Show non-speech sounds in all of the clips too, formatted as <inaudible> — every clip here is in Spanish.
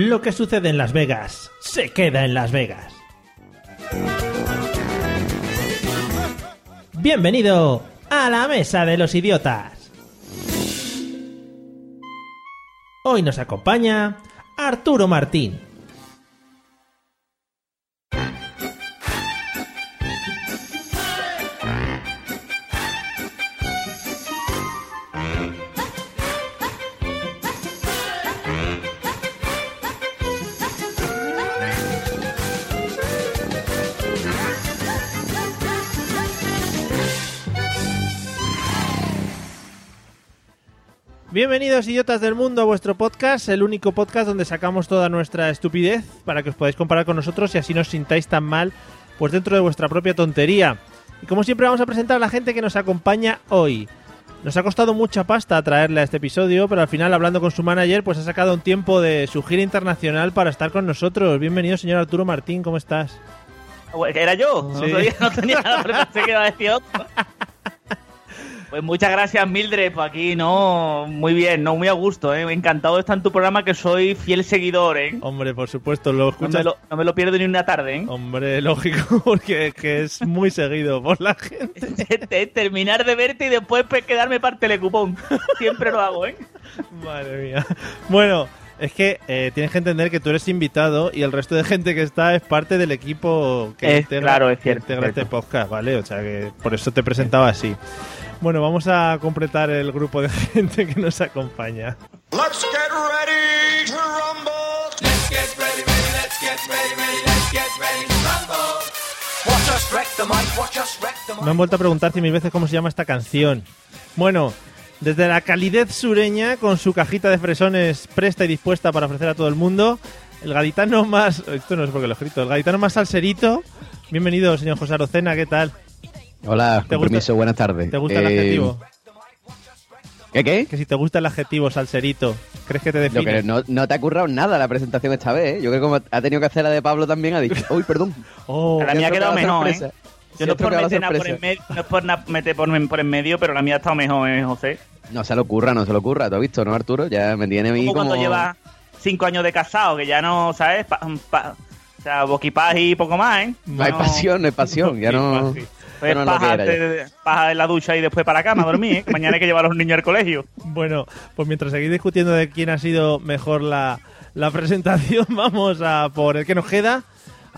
Lo que sucede en Las Vegas se queda en Las Vegas. Bienvenido a la Mesa de los Idiotas. Hoy nos acompaña Arturo Martín. Bienvenidos idiotas del mundo a vuestro podcast, el único podcast donde sacamos toda nuestra estupidez para que os podáis comparar con nosotros y así no os sintáis tan mal pues dentro de vuestra propia tontería. Y como siempre vamos a presentar a la gente que nos acompaña hoy. Nos ha costado mucha pasta traerle a este episodio, pero al final hablando con su manager pues ha sacado un tiempo de su gira internacional para estar con nosotros. Bienvenido señor Arturo Martín, ¿cómo estás? ¿Era yo? Sí. No, no tenía nada, pensé que iba a decir otro. <laughs> Pues muchas gracias, Mildred, por aquí, ¿no? Muy bien, ¿no? Muy a gusto, ¿eh? Encantado de estar en tu programa, que soy fiel seguidor, ¿eh? Hombre, por supuesto, lo No escuchas... me lo, no me lo pierdo ni una tarde, ¿eh? Hombre, lógico, <laughs> porque que es muy seguido por la gente. <laughs> Terminar de verte y después pues, quedarme para el telecupón. Siempre lo hago, ¿eh? Madre mía. Bueno, es que eh, tienes que entender que tú eres invitado y el resto de gente que está es parte del equipo que Es- integra, claro, es que cierto, integra este cierto. podcast, ¿vale? O sea que por eso te presentaba así. Bueno, vamos a completar el grupo de <laughs> gente que nos acompaña. Let's get ready to rumble. Let's get ready, ready, let's get ready, ready, let's get ready to rumble. Watch us wreck the mic, watch us wreck the Me han vuelto a preguntar cien mil veces cómo se llama esta canción. Bueno, desde la calidez sureña, con su cajita de fresones presta y dispuesta para ofrecer a todo el mundo, el gaditano más... Esto no es porque lo he escrito. El gaditano más salserito. Bienvenido, señor José Arocena, ¿qué tal? Hola, ¿Te con gusta- permiso, buenas tardes. ¿Te gusta el Eh, adjetivo? ¿Qué, qué? Que si te gusta el adjetivo salserito, ¿crees que te Lo define? que no, no te ha currado nada la presentación esta vez, ¿eh? Yo creo que como ha tenido que hacer la de Pablo también, ha dicho, uy, perdón. <laughs> Oh, La mía ha quedado mejor, ¿eh? Yo no por meter nada por en sorpresa. medio, no es por meter por, en- por en medio, pero la mía ha estado mejor, ¿eh, José? No se lo ocurra, no se lo ocurra, ¿tú has visto, no, Arturo? Ya me tiene Como cuando llevas cinco años de casado, que ya no, ¿sabes? Pa- pa- o sea, boquipaz y poco más, ¿eh? No hay pasión, no hay pasión, ya <laughs> no... Sí, Pues no paja, paja en la ducha y después para la cama a dormir, ¿eh? que mañana hay que llevar a los niños al colegio. <laughs> Bueno, pues mientras seguís discutiendo de quién ha sido mejor la, la presentación, <laughs> vamos a por el que nos queda,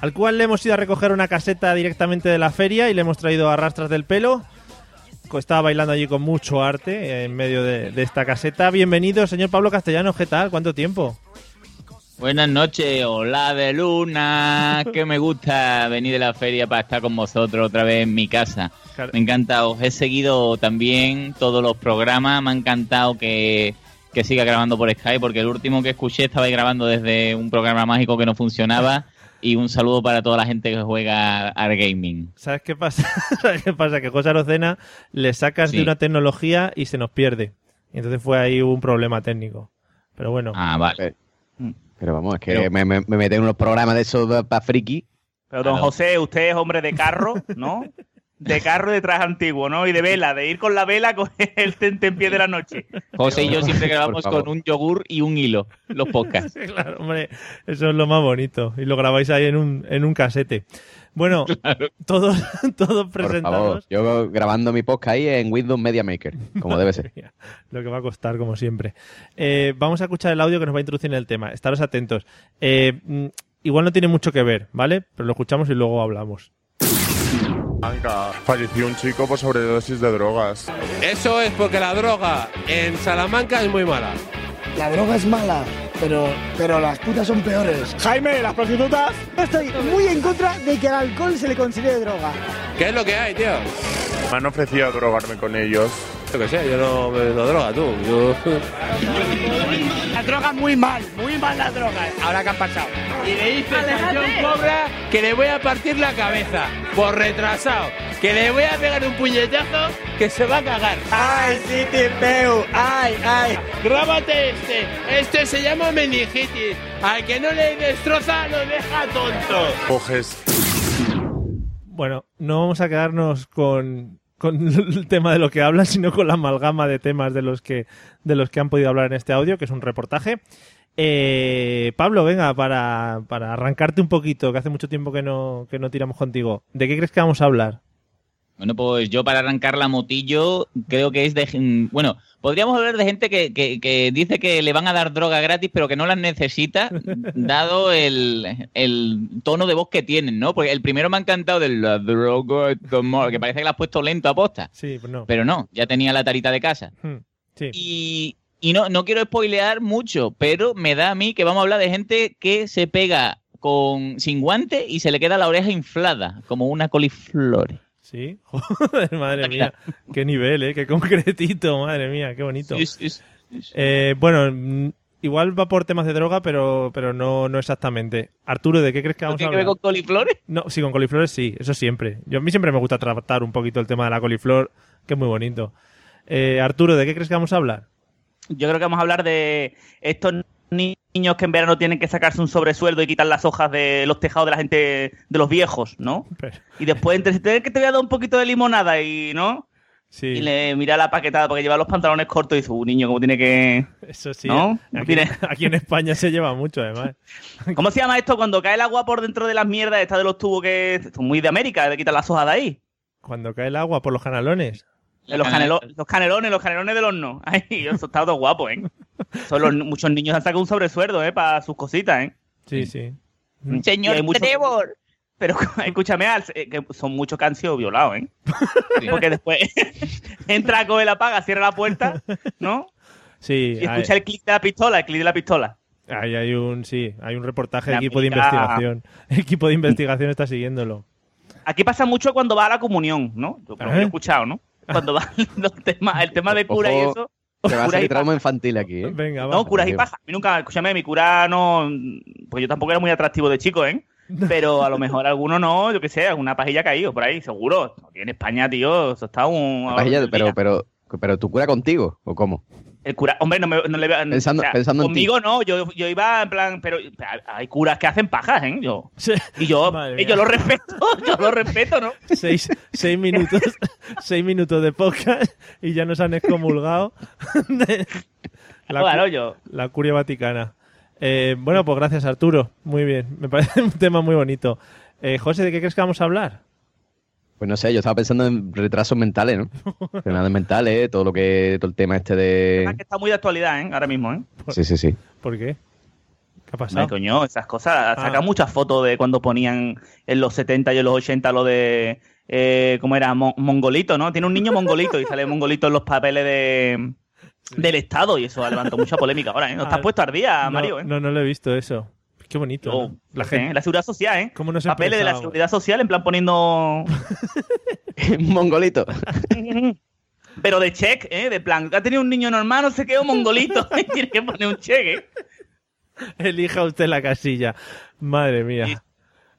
al cual le hemos ido a recoger una caseta directamente de la feria y le hemos traído a rastras del pelo. Estaba bailando allí con mucho arte en medio de, de esta caseta. Bienvenido, señor Pablo Castellano, ¿qué tal? ¿Cuánto tiempo? Buenas noches, hola de luna, que me gusta venir de la feria para estar con vosotros otra vez en mi casa. Claro. Me encanta, os he seguido también todos los programas, me ha encantado que, que siga grabando por Skype, porque el último que escuché estaba grabando desde un programa mágico que no funcionaba. <laughs> Y un saludo para toda la gente que juega al gaming. ¿Sabes qué pasa? <laughs> ¿Sabes qué pasa? Que José Arocena le sacas de una tecnología y se nos pierde. Y entonces fue ahí un problema técnico. Pero bueno, Ah, vale. Pero vamos, es que Pero- me, me, me meten en unos programas de esos para friki. Pero don. José, usted es hombre de carro, ¿no? <laughs> De carro de traje antiguo, ¿no? Y de vela, de ir con la vela con el tentempié de la noche. José y yo siempre grabamos con un yogur y un hilo, los podcasts. Sí, claro, hombre, eso es lo más bonito. Y lo grabáis ahí en un, en un casete. Bueno, <laughs> todos, todos Por favor, presentados. yo grabando mi podcast ahí en Windows Media Maker, como debe ser. <laughs> Lo que va a costar, como siempre. Eh, vamos a escuchar el audio que nos va a introducir en el tema. Estaros atentos. Eh, mm, igual no tiene mucho que ver, ¿vale? Pero lo escuchamos y luego hablamos. Salamanca falleció un chico por sobredosis de drogas. Eso es porque la droga en Salamanca es muy mala. La droga es mala, pero, pero las putas son peores. Jaime, las prostitutas. Estoy muy en contra de que al alcohol se le considere droga. ¿Qué es lo que hay, tío? Me han ofrecido drogarme con ellos. Yo qué sé, yo no me doy droga, tú. Yo... drogas muy mal, muy mal las drogas. Ahora que han pasado. Y le dices a John Cobra que le voy a partir la cabeza por retrasado. Que le voy a pegar un puñetazo que se va a cagar. ¡Ay, sí te veo! ¡Ay, ay! Grábate este. Este se llama meningitis. Al que no le destroza lo deja tonto. Coges. Bueno, no vamos a quedarnos con, con <laughs> el tema de lo que hablan, sino con la amalgama de temas de los que, de los que han podido hablar en este audio, que es un reportaje. Eh, Pablo, venga, para, para arrancarte un poquito, que hace mucho tiempo que no, que no tiramos contigo. ¿De qué crees que vamos a hablar? Bueno, pues yo para arrancar la motillo creo que es de... Bueno, podríamos hablar de gente que, que- que dice que le van a dar droga gratis pero que no las necesita, <laughs> dado el, el tono de voz que tienen, ¿no? Porque el primero me ha encantado de la droga, <laughs> que parece que la has puesto lento a posta. Sí, pues no. Pero no, ya tenía la tarita de casa. Hmm, sí. Y, y no, no quiero spoilear mucho, pero me da a mí que vamos a hablar de gente que se pega con sin guante y se le queda la oreja inflada, como una coliflor. Sí, joder, <laughs> madre mía, qué nivel, ¿eh? Qué concretito, <laughs> madre mía, qué bonito. Sí, sí, sí, sí. Eh, bueno, igual va por temas de droga, pero, pero no, no exactamente. Arturo, ¿de qué crees que ¿No vamos a tiene que ver hablar? con coliflores? No, sí, con coliflores sí, eso siempre. Yo, a mí siempre me gusta tratar un poquito el tema de la coliflor, que es muy bonito. Eh, Arturo, ¿de qué crees que vamos a hablar? Yo creo que vamos a hablar de estos ni- niños que en verano tienen que sacarse un sobresueldo y quitar las hojas de los tejados de la gente, de los viejos, ¿no? Pero- Y después, entre tener que te voy a dar un poquito de limonada y, ¿no? sí, Y le mira la paquetada porque lleva los pantalones cortos y dice, un niño, ¿cómo tiene que...? eso sí. ¿No? Aquí, Tiene- <laughs> aquí en España se lleva mucho, además. <laughs> ¿Cómo se llama esto cuando cae el agua por dentro de las mierdas esta de los tubos que son muy de América, de quitar las hojas de ahí? Cuando cae el agua por los canalones. De los, canelo- los canelones, los canelones del horno. <laughs> Ay, eso está todo guapo, ¿eh? Son los- muchos niños han sacado un sobresueldo, ¿eh? Para sus cositas, ¿eh? Sí, sí. Señor hay mucho- Trevor. Pero <laughs> escúchame, Al, eh, que son muchos que han sido violados, ¿eh? Sí. Porque después <laughs> entra, coge la paga, cierra la puerta, ¿no? Sí, Y hay, escucha el clic de la pistola, el clic de la pistola. hay, hay un, sí, hay un reportaje de En equipo de investigación. <laughs> El equipo de investigación está siguiéndolo. Aquí pasa mucho cuando va a la comunión, ¿no? Yo, creo que ¿Eh? he escuchado, ¿no? Cuando va los temas, el tema de cura y eso. <laughs> Te va a salir trauma infantil aquí, ¿eh? Venga, va. No, curas y Digo. paja. A mí nunca, escúchame, mi cura no. Pues yo tampoco era muy atractivo de chico, ¿eh? <laughs> Pero a lo mejor alguno no, yo qué sé, alguna pajilla ha caído por ahí, seguro. Aquí en España, tío, eso está un. Pajilla, pero, pero, pero tu cura contigo, ¿o cómo? El cura, hombre, no, me, no le veo. Pensando- pensando en Conmigo no, yo, yo iba en plan, pero hay curas que hacen pajas, ¿eh? Yo, Sí. y yo, <laughs> y yo lo respeto, <laughs> yo lo respeto, ¿no? seis, seis minutos <laughs> seis minutos de podcast y ya nos han excomulgado de la, yo. la curia vaticana. Eh, bueno, pues gracias Arturo. Muy bien. Me parece un tema muy bonito. Eh, José, ¿de qué crees que vamos a hablar? Pues no sé, yo estaba pensando en retrasos mentales, ¿no? <laughs> Enfermedades mentales, todo lo que, todo el tema este Es de... que está muy de actualidad, ¿eh? Ahora mismo, ¿eh? Sí, sí, sí. ¿Por qué? ¿Qué ha Ay, pasado? coño, esas cosas. Ah. Sacan muchas fotos de cuando ponían en los 70 y en los 80 lo de. Eh, ¿Cómo era? Mo- mongolito, ¿no? Tiene un niño mongolito y sale mongolito en los papeles de. Del Estado y eso ha levantado mucha polémica ahora, ¿eh? No Ah, estás puesto al día, no, Mario, ¿eh? no, no lo he visto eso. Qué bonito. ¿no? La seguridad social, ¿eh? ¿Cómo no se Papeles de la seguridad social, en plan poniendo. <laughs> Mongolito. <laughs> Pero de check, ¿eh? De plan, ha tenido un niño normal, no sé qué, o mongolito. <laughs> Tiene que poner un check, ¿eh? Elija usted la casilla. Madre mía. Sí.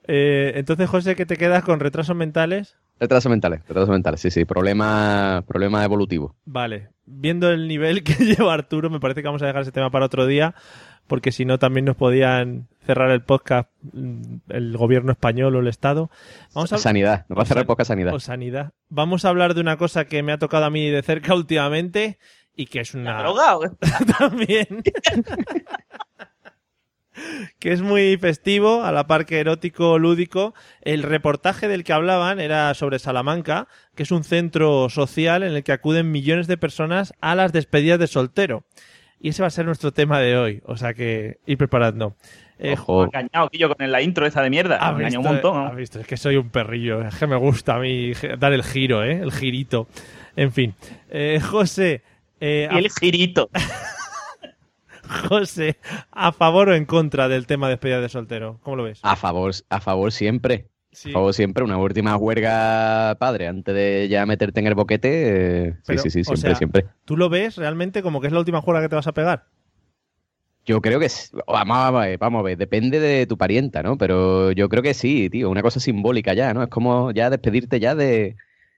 Eh, entonces, José, ¿qué te quedas con retrasos mentales? Retrasos mentales, retrasos mentales, sí, sí. Problema, problema evolutivo. Vale. Viendo el nivel que lleva Arturo, me parece que vamos a dejar ese tema para otro día, porque si no también nos podían cerrar el podcast mm, el gobierno español o el Estado. Vamos a Sanidad, nos va a cerrar poca sanidad. o sanidad. Vamos a hablar de una cosa que me ha tocado a mí de cerca últimamente y que es una Drogado, ¿eh? <laughs> también. que es muy festivo, a la par que erótico, lúdico. El reportaje del que hablaban era sobre Salamanca, que es un centro social en el que acuden millones de personas a las despedidas de soltero. Y ese va a ser nuestro tema de hoy, o sea que ir preparando. Eh, Ojo. engañado, Quillo, con la intro esa de mierda. ¿Has Me engañó un visto? montón, ¿no? ¿Has visto? Es que soy un perrillo. Es que me gusta a mí dar el giro, ¿eh? El girito. En fin. Eh, José. eh, el girito. <laughs> José, ¿a favor o en contra del tema de despedida de soltero? ¿Cómo lo ves? A favor, a favor siempre. Sí. Favor siempre. Una última huelga, padre, antes de ya meterte en el boquete. eh, sí, Pero, sí, sí, o siempre, sea, siempre. ¿Tú lo ves realmente como que es la última juega que te vas a pegar? Yo creo que sí. Vamos a ver, vamos a ver, depende de tu parienta, ¿no? Pero yo creo que sí, tío, una cosa simbólica ya, ¿no? Es como ya despedirte ya de,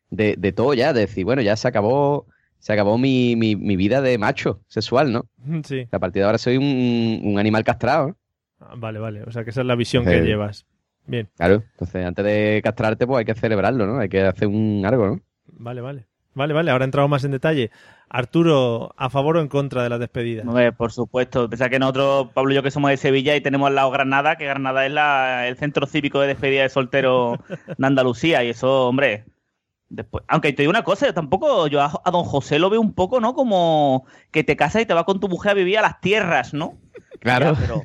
de, de todo ya, de decir, bueno, ya se acabó, se acabó mi, mi, mi vida de macho sexual, ¿no? <laughs> Sí. A partir de ahora soy un, un animal castrado, ¿no? Ah, Vale, vale. O sea, que esa es la visión que Eh. llevas. Bien. Claro, entonces antes de castrarte, pues hay que celebrarlo, ¿no? Hay que hacer un algo, ¿no? Vale, vale. Vale, vale. Ahora entramos más en detalle. Arturo, ¿a favor o en contra de las despedidas? Hombre, por supuesto. Pensá que nosotros, Pablo y yo, que somos de Sevilla y tenemos al lado Granada, que Granada es la, el centro cívico de despedida de soltero de <laughs> Andalucía. Y eso, hombre. Después, aunque te digo una cosa, yo tampoco, yo a, a don José lo veo un poco, ¿no? Como que te casas y te vas con tu mujer a vivir a las tierras, ¿no? Claro. Ya, pero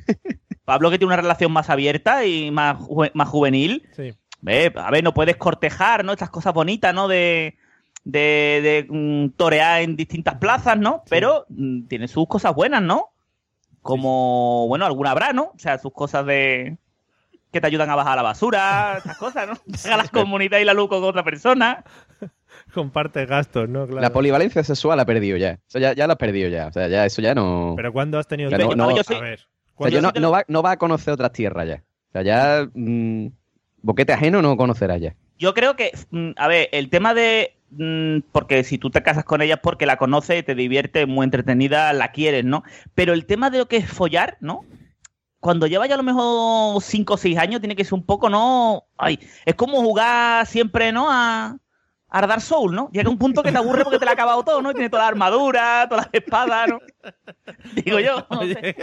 Pablo que tiene una relación más abierta y más, ju- más juvenil, Sí. Ve, a ver, no puedes cortejar, ¿no? Estas cosas bonitas, ¿no? De, de, de, mm, torear en distintas plazas, ¿no? Pero mm, tiene sus cosas buenas, ¿no? Como, bueno, alguna habrá, ¿no? O sea, sus cosas de que te ayudan a bajar la basura, estas <laughs> cosas, ¿no? Deja la comunidad y la luz con otra persona. <laughs> Comparte gastos, ¿no? Claro. La polivalencia sexual ha perdido ya. Eso ya, ya lo has perdido ya. O sea, ya eso ya no. Pero ¿cuándo has tenido no- no- yo soy- A ver. O sea, ¿cuándo ya no, va, no va a conocer otras tierras ya. O sea, ya. mm, boquete ajeno no conocerás ya. Yo creo que, mm, a ver, el tema de. mm, Porque si tú te casas con ella es porque la conoces, te divierte, muy entretenida, la quieres, ¿no? Pero el tema de lo que es follar, ¿no? Cuando lleva ya a lo mejor 5 o 6 años, tiene que ser un poco, ¿no? Ay, es como jugar siempre, ¿no? A, a Dark Soul, ¿no? Llega un punto que te aburre porque te la ha acabado todo, ¿no? Tiene toda la armadura, todas las espadas, ¿no? <laughs> Digo yo. no sé.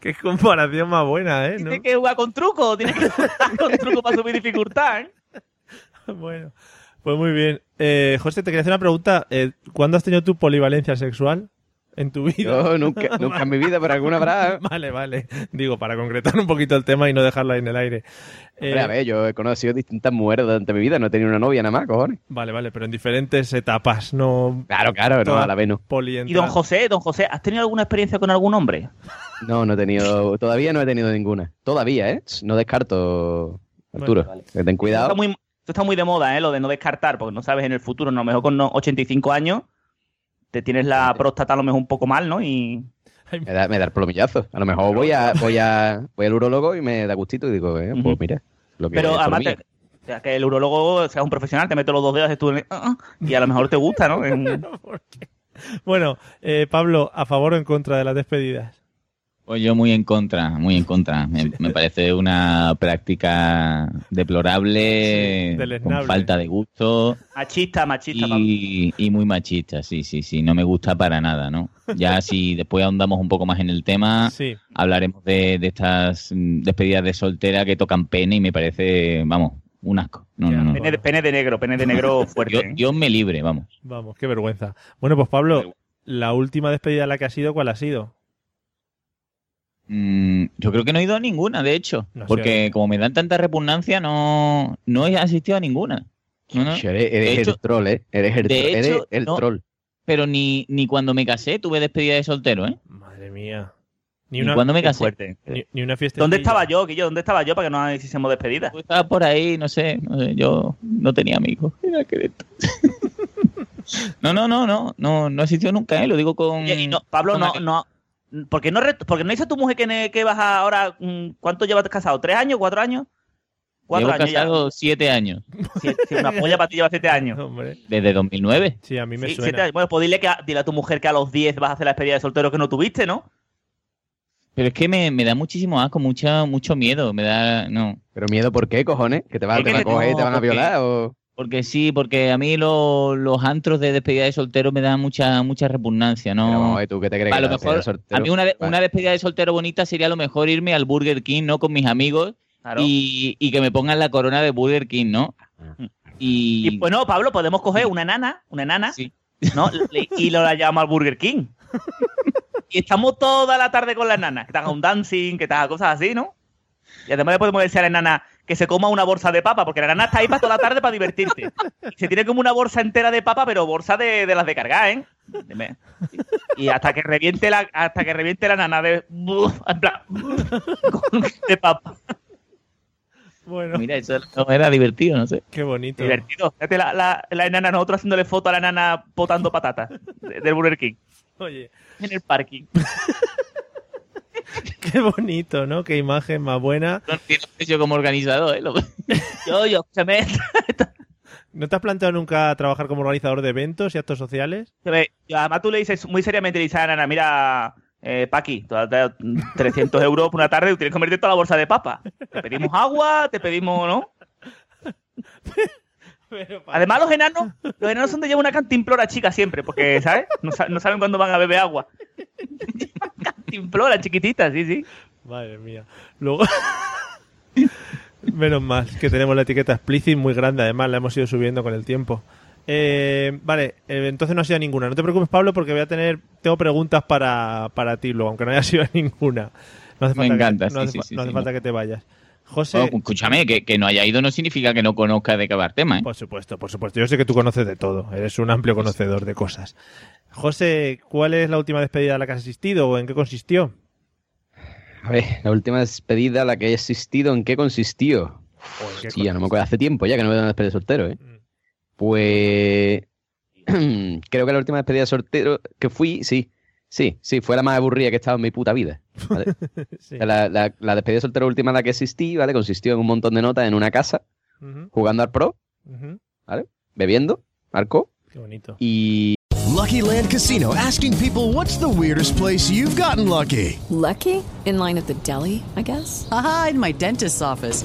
Qué comparación más buena, ¿eh? ¿No? Tienes que jugar con truco, tienes que jugar con truco para subir dificultad, ¿eh? <laughs> Bueno, pues muy bien. Eh, José, te quería hacer una pregunta. Eh, ¿Cuándo has tenido tu polivalencia sexual en tu vida? Yo nunca, <laughs> nunca en mi vida, pero alguna habrá. ¿eh? Vale, vale. Digo, para concretar un poquito el tema y no dejarlo ahí en el aire. Eh, Hombre, a ver, yo he conocido distintas mujeres durante mi vida, no he tenido una novia nada más, cojones. Vale, vale, pero en diferentes etapas, no Claro, claro, no, a la vez no. polientra- Y don José, don José, ¿has tenido alguna experiencia con algún hombre? <laughs> No, no he tenido, todavía no he tenido ninguna. Todavía, ¿eh? No descarto, Arturo. Bueno, que ten Esto cuidado. está, muy, esto está muy de moda, ¿eh? Lo de no descartar, porque no sabes en el futuro, a lo mejor con no- 85 años te tienes la próstata a lo mejor un poco mal, ¿no? Y Me da, me da el plomillazo. A lo mejor voy a, voy a, voy al urólogo y me da gustito y digo, eh, pues mira, lo que Pero además, te- o sea, que el urologo sea un profesional, te mete los dos dedos y, tú, ah, y a lo mejor te gusta, ¿no? <laughs> En- Bueno, eh, Pablo, ¿a favor o en contra de las despedidas? Pues yo muy en contra, muy en contra. Me, me parece una práctica deplorable, Sí, con falta de gusto machista, machista. Y, y muy machista, sí, sí, sí. No me gusta para nada, ¿no? Ya <laughs> si después ahondamos un poco más en el tema, Sí. hablaremos de, de estas mm, despedidas de soltera que tocan pene y me parece, vamos, un asco. No, Ya, no, no. Pene, de- pene de negro, pene de negro <laughs> fuerte. Dios, ¿eh? Dios me libre, vamos. Vamos, qué vergüenza. Bueno, pues Pablo, la última despedida a la que has ido, ¿cuál ha sido? Mm, yo creo que no he ido a ninguna, de hecho. No sé. porque como me dan tanta repugnancia, no, no he asistido a ninguna. No, no. Ch, Eres, eres De hecho- el troll, ¿eh? Eres el, de tro- eres el no. troll. Pero ni, ni cuando me casé tuve despedida de soltero, ¿eh? Madre mía. Ni una, cuando me casé. fuerte. ni, ni una fiesta. ¿Dónde estaba yo, Guillo? ¿Dónde estaba yo para que no hiciésemos despedida? Yo estaba por ahí, no sé, no sé, yo no tenía amigos. Mira qué de esto. <laughs> no, no, no, no, no, no asistió nunca, ¿eh? Lo digo con... Oye, y no, Pablo, con no, no. ¿Por qué no, re- porque no dice tu mujer que, ne- que vas a ahora? mm, ¿Cuánto llevas casado? ¿Tres años? ¿Cuatro años? Cuatro Llevo años casado siete años, ya. Sí, sí, una polla para ti lleva siete años. <laughs> Hombre. desde 2009. Sí, a mí me Sí, suena. siete años. Bueno, pues dile, que a, dile a tu mujer que a los 10 vas a hacer la despedida de soltero que no tuviste, ¿no? Pero es que me, me da muchísimo asco, mucha, mucho miedo, me da... No, Pero miedo, ¿por qué, cojones? ¿Que te, va, te van a coger y te van a porque- violar? O... Porque sí, porque a mí lo- los antros de despedida de soltero me dan mucha mucha repugnancia, ¿no? Pero vamos a ver, ¿tú qué te crees? a que lo mejor, a mí una, de- Vale. una despedida de soltero bonita sería a lo mejor irme al Burger King, ¿no? Con mis amigos Claro. y, y que me pongan la corona de Burger King, ¿no? Y, Y bueno, Pablo, podemos coger una enana, una enana, sí. ¿no? Y lo la llevamos al Burger King. y estamos toda la tarde con la enana, que te haga un dancing, que te haga cosas así, ¿no? Y además le podemos decir a la enana que se coma una bolsa de papa, porque la enana está ahí para toda la tarde para divertirte. Y <laughs> se tiene como una bolsa entera de papa, pero bolsa de, de las de cargar, ¿eh? Y hasta que reviente la, hasta que reviente la nana de, de papa. Bueno, Mira, eso no era divertido, no sé. qué bonito. Divertido. Fíjate la, la, la enana, nosotros haciéndole foto a la enana potando patatas de- del Burger King Oye, en el parking. <laughs> Qué bonito, ¿no? Qué imagen más buena. No precio como organizador, ¿eh? Lo- <laughs> Yo, yo, escúchame. ¿No te has planteado nunca trabajar como organizador de eventos y actos sociales? Además tú le dices muy seriamente, le dices a Nana, mira, eh, Paqui, tú has dado 300 euros por una tarde y tienes que convertir toda la bolsa de papa. Te pedimos agua, te pedimos, ¿no? Además, los enanos, los enanos son de llevar una cantimplora chica siempre, porque, ¿sabes? No, sa- no saben cuándo van a beber agua. Chiquitita, sí, sí. Madre mía. Luego. <laughs> Menos mal que tenemos la etiqueta explicit muy grande, además la hemos ido subiendo con el tiempo. Eh, vale, eh, entonces no ha sido ninguna. No te preocupes, Pablo, porque voy a tener. Tengo preguntas para, para ti luego, aunque no haya sido <laughs> ninguna. No hace Me falta encanta, que, no sí, hace, sí, fa- sí, no hace sí, falta no. que te vayas. José. Oh, escúchame, que, que no haya ido no significa que no conozca de qué va el tema, ¿eh? Por supuesto, por supuesto. Yo sé que tú conoces de todo. Eres un amplio conocedor de cosas. José, ¿cuál es la última despedida a la que has asistido o en qué consistió? A ver, la última despedida a la que he asistido, ¿en qué consistió? ¿O en qué Sí, ya no me acuerdo. Hace tiempo ya que no me dan despedida de soltero, ¿eh? Mm. Pues. <clears throat> creo que la última despedida de soltero que fui, sí. Sí, sí, fue la más aburrida que he estado en mi puta vida. ¿vale? <laughs> Sí. La, la- la despedida de soltero última en la que asistí, ¿vale? Consistió en un montón de notas en una casa, Ujú, jugando al pro, ujú. bebiendo, arco, Qué bonito. y Lucky Land Casino asking people what's the weirdest place you've gotten lucky? Lucky? In line at the deli, I guess? Aha, in my dentist's office.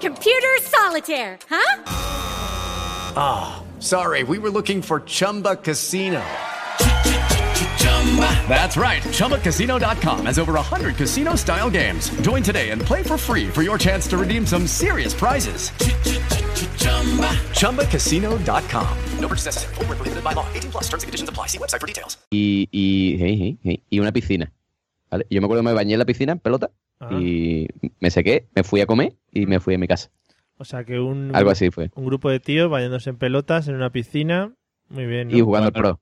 Computer solitaire, huh? Ah, sorry, we were looking for Chumba Casino. That's right. ChumbaCasino.com has over 100 casino style games. Join today and play for free for your chance to redeem some serious prizes. ChumbaCasino.com. No purchase necessary. Void where prohibited by law. 18 plus terms and conditions apply. See website for details. y, y, hey, hey, hey, y una piscina. ¿vale? Yo me acuerdo que me bañé en la piscina en pelota Ah. y me sequé, me fui a comer y me fui a mi casa. O sea que un, Algo así fue. un grupo de tíos bañándose en pelotas en una piscina. Muy bien. ¿no? Y jugando al pro.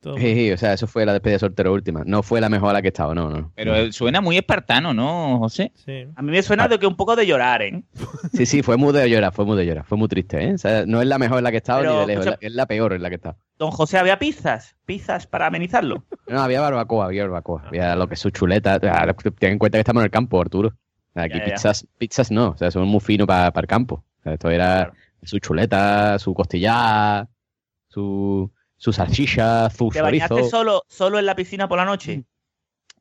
Todo Hey, hey, o sea, eso fue la despedida de soltero última. No fue la mejor a la que he estado, no, no. Pero suena muy espartano, ¿no, José? Sí. A mí me suena de que un poco de llorar, ¿eh? <laughs> Sí, sí, fue muy de llorar, fue muy de llorar, fue muy triste, ¿eh? O sea, no es la mejor en la que he estado Pero, ni de lejos, es la peor en la que he estado. Don José, ¿había pizzas? ¿Pizzas para amenizarlo? No, había barbacoa, había barbacoa, había lo que es su chuleta. Ah, Ten en cuenta que estamos en el campo, Arturo. Aquí Ya, ya. pizzas, pizzas no, o sea, son muy finos para el campo. O sea, esto era su chuleta, su costilla, su, su salchicha, su ¿Te bañaste chorizo. solo, solo en la piscina por la noche?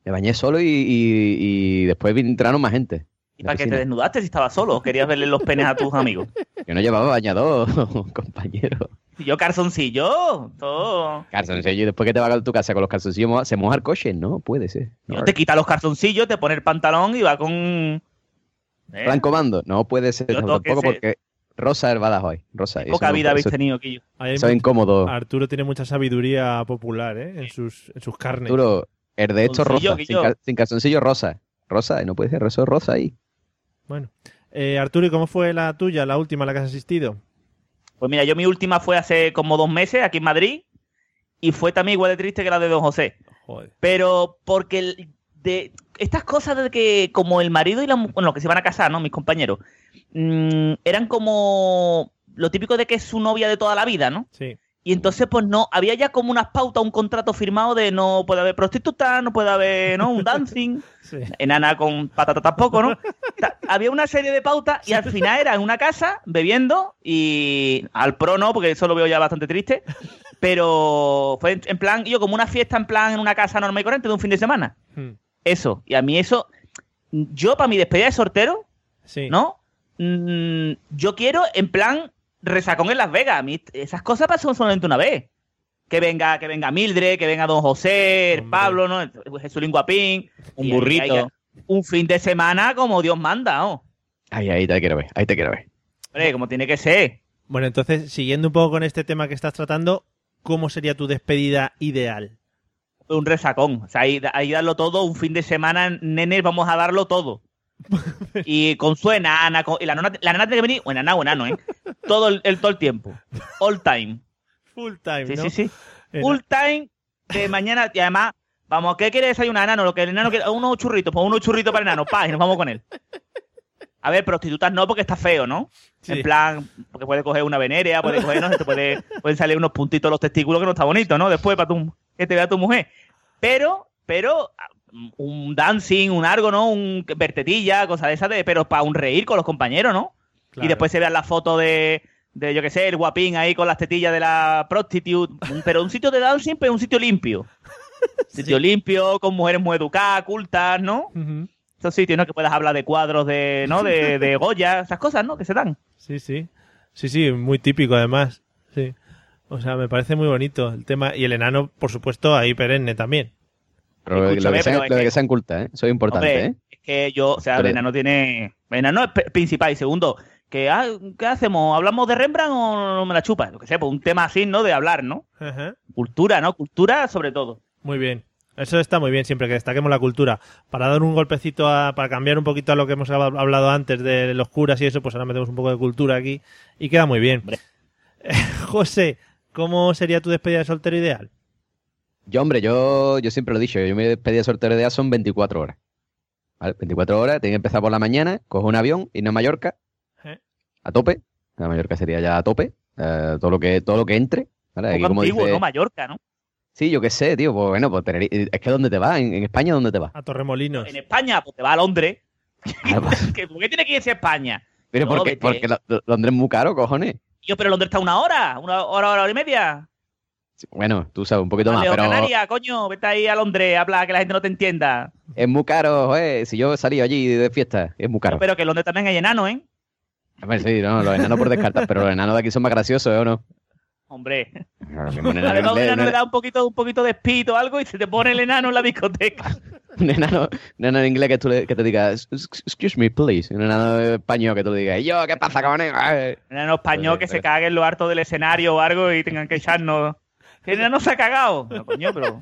Me bañé solo y, y, y después entraron más gente. ¿Y para qué te desnudaste si estabas solo? ¿O ¿Querías verle los penes a tus amigos? <laughs> Que no llevaba bañador, <laughs> compañero. Y yo calzoncillo, todo. Calzoncillo, y después que te vas a tu casa con los calzoncillos, ¿se moja el coche? No, puede ser. No, te quita los calzoncillos, te pone el pantalón y va con... ¿Eh? ¿Plan comando? No puede ser Yo tampoco porque Rosa es Badajoz. Rosa. Poca vida habéis eso- tenido, Quillo. Mucho- incómodo. Arturo tiene mucha sabiduría popular ¿eh? en, sus, en sus carnes. Arturo, el de esto Calzoncillo, rosa. Sin, cal- sin calzoncillo rosa. Rosa, no puede ser, eso es rosa ahí. Bueno. Eh, Arturo, ¿y cómo fue la tuya, la última a la que has asistido? Pues mira, yo mi última fue hace como dos meses aquí en Madrid y fue también igual de triste que la de Don José. Joder. Pero porque el- de estas cosas de que como el marido y la mu- bueno, los que se van a casar, ¿no? Mis compañeros, mm, eran como lo típico de que es su novia de toda la vida, ¿no? Sí. Y entonces, pues no, había ya como unas pautas, un contrato firmado de no puede haber prostituta, no puede haber, ¿no? Un dancing, <laughs> Sí. enana con patata tampoco, ¿no? Había una serie de pautas y al final era en una casa bebiendo y al pro no, porque eso lo veo ya bastante triste, pero fue en- en plan, yo como una fiesta en plan en una casa normal y corriente de un fin de semana. Hmm. Eso, y a mí eso, yo para mi despedida de sortero, Sí. ¿no? Mm, yo quiero en plan resacón en Las Vegas. A mí esas cosas pasan solamente una vez. Que venga, que venga Mildred, que venga Don José, Pablo, ¿no? Jesús Guapín. Un burrito. Un fin de semana como Dios manda, ¿no? Ahí, ahí te quiero ver, ahí te quiero ver. Hombre, como tiene que ser. Bueno, entonces, siguiendo un poco con este tema que estás tratando, ¿cómo sería tu despedida ideal? Un resacón. O sea, ahí, ahí darlo todo, un fin de semana, nenes, vamos a darlo todo. <laughs> y con su enana, con- y la nana, la nana tiene que venir, o enana o enano, ¿eh? Todo el, el- todo el tiempo. All time. Full time, Sí, ¿no? sí, sí. Ena- Full time de mañana. Y además, vamos, ¿qué quiere desayunar, enano? Lo que el enano quiere, unos churritos, pues unos churritos para el enano, pa, y nos vamos con él. A ver, prostitutas no, porque está feo, ¿no? Sí. En plan, porque puede coger una venérea, puede coger, no sé, te puede, pueden salir unos puntitos los testículos que no está bonito, ¿no? Después para tu, que te vea tu mujer. Pero, pero, un dancing, un algo, ¿no? Un vertetilla, cosas de esas, de, pero para un reír con los compañeros, ¿no? Claro. Y después se vean la foto de, de, yo qué sé, el guapín ahí con las tetillas de la prostitute. Pero un sitio de dancing, pero un sitio limpio. <laughs> Sitio limpio, con mujeres muy educadas, cultas, ¿no? Ujú. Esos sitios, ¿no? Que puedas hablar de cuadros de, ¿no? De, de <laughs> Goya, esas cosas, ¿no? Que se dan. Sí, sí. Sí, sí, muy típico además. Sí. O sea, me parece muy bonito el tema. Y el enano, por supuesto, ahí perenne también. Pero lo que sean, pero lo de que- que sean cultas, ¿eh? Eso es importante, Hombre, ¿eh? es que yo, o sea, Pero- el enano tiene. El enano es principal. Y segundo, que, ah, ¿qué hacemos? ¿Hablamos de Rembrandt o no me la chupa? Lo que sé, pues un tema así, ¿no? De hablar, ¿no? Ajá. Cultura, ¿no? Cultura sobre todo. Muy bien. Eso está muy bien, siempre que destaquemos la cultura. Para dar un golpecito, a, para cambiar un poquito a lo que hemos hab- hablado antes de los curas y eso, pues ahora metemos un poco de cultura aquí y queda muy bien. <laughs> José, ¿cómo sería tu despedida de soltero ideal? Yo, hombre, yo, yo siempre lo he dicho, yo mi despedida de soltero de edad son 24 horas. ¿Vale? 24 horas, tengo que empezar por la mañana, cojo un avión, irme a Mallorca, ¿Eh? a tope. A Mallorca sería ya a tope, eh, todo lo que todo lo que entre. ¿vale? Aquí, como antiguo, dice- ¿no? Mallorca, ¿no? Sí, yo qué sé, tío, pues bueno, pues Teneri- es que ¿dónde te vas? ¿En, en España dónde te vas? A Torremolinos. En España, pues te va a Londres. Ah, pues, <laughs> ¿Qué- ¿Por qué tiene que irse a España? Pero No, porque, porque Lo- Lo- Londres es muy caro, cojones. Yo, pero Londres está una hora, una hora, hora y media. Bueno, tú sabes, un poquito más, Leo pero Canarias, coño, vete ahí a Londres, habla que la gente no te entienda. es muy caro, joder. Si yo salí allí de fiesta, es muy caro. Pero que en Londres también hay enano, ¿eh? A ver, sí, no, los enanos por descartar, pero los enanos de aquí son más graciosos, ¿eh, o no? Hombre. Ahora mismo Un enano, le da un poquito, un poquito de espíritu o algo y se te pone el enano en la discoteca. <laughs> un enano, un enano en inglés que, tú le- que te diga, excuse me, please. Un enano español que tú le digas, "¿Y yo, ¿qué pasa, cabrón? Un enano español que se cague en lo harto del escenario o algo y tengan que echarnos. ¿Que el enano se ha cagado? No, coño, pero.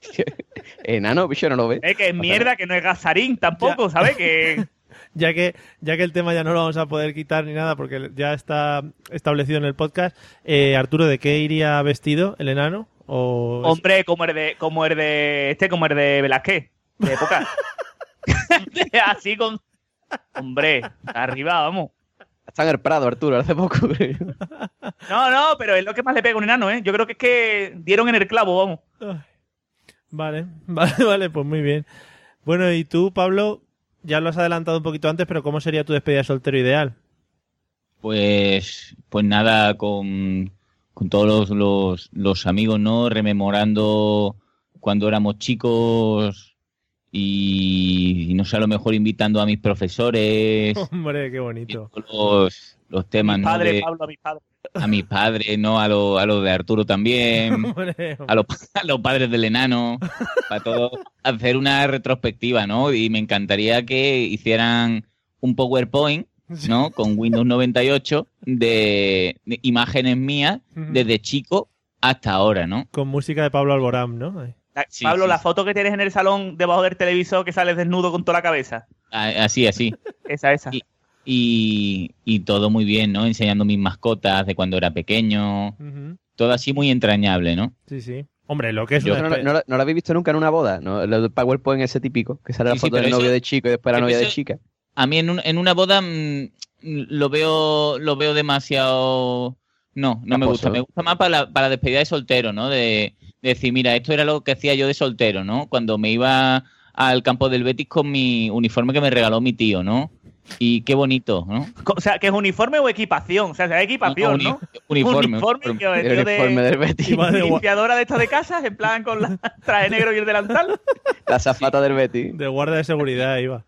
<laughs> Enano, bicho, no lo ve. Es que es mierda, que no es gasarín tampoco, ¿sabes? Que. <laughs> Ya que, ya que el tema ya no lo vamos a poder quitar ni nada porque ya está establecido en el podcast, eh, Arturo, ¿de qué iría vestido el enano? O Hombre, como el de, como el de este, como el de Velázquez, de época. <laughs> Así con. Hombre, arriba, vamos. Está en el Prado, Arturo, hace poco. No, no, pero es lo que más le pega a un enano, ¿eh? Yo creo que es que dieron en el clavo, vamos. Vale, <laughs> vale, vale, pues muy bien. Bueno, y tú, Pablo, ya lo has adelantado un poquito antes, pero ¿cómo sería tu despedida de soltero ideal? Pues, pues nada, con, con todos los, los, los amigos, ¿no? Rememorando cuando éramos chicos y, y no sé, a lo mejor invitando a mis profesores, Hombre, qué bonito. los, los temas, Mi ¿no? padre, de- Pablo, a mi padre. a mis padres, ¿no? A lo, a lo de Arturo también, <laughs> Hombre, a los, a los padres del enano, para todo, <laughs> hacer una retrospectiva, ¿no? Y me encantaría que hicieran un PowerPoint, ¿no? Con Windows 98 de, de imágenes mías desde chico hasta ahora, ¿no? Con música de Pablo Alborán, ¿no? La- Sí, Pablo, sí, la sí. foto que tienes en el salón debajo del televisor que sales desnudo con toda la cabeza. A- Así, así. Esa, esa. Y, y, y todo muy bien, ¿no? Enseñando mis mascotas de cuando era pequeño. Todo así muy entrañable, ¿no? Sí, sí. Hombre, lo que es Yo una no, lo- no lo habéis visto nunca en una boda, ¿no? Lo del PowerPoint ese típico, que sale la Sí, sí, foto del novio eso- de chico y después la novia de chica. A mí en, un- en una boda mm, lo veo lo veo demasiado no no me gusta me gusta más para la, para la despedida de soltero no de decir mira esto era lo que hacía yo de soltero no cuando me iba al campo del Betis con mi uniforme que me regaló mi tío no y qué bonito no <laughs> O sea, que es uniforme o equipación. O sea, es equipación, Uni- ¿no? uniforme, uniforme, que El uniforme de del Betis. Limpiadora de esto de casas, en plan con la <laughs> traje negro y el delantal. La zafata del Betis. de guardia de seguridad iba.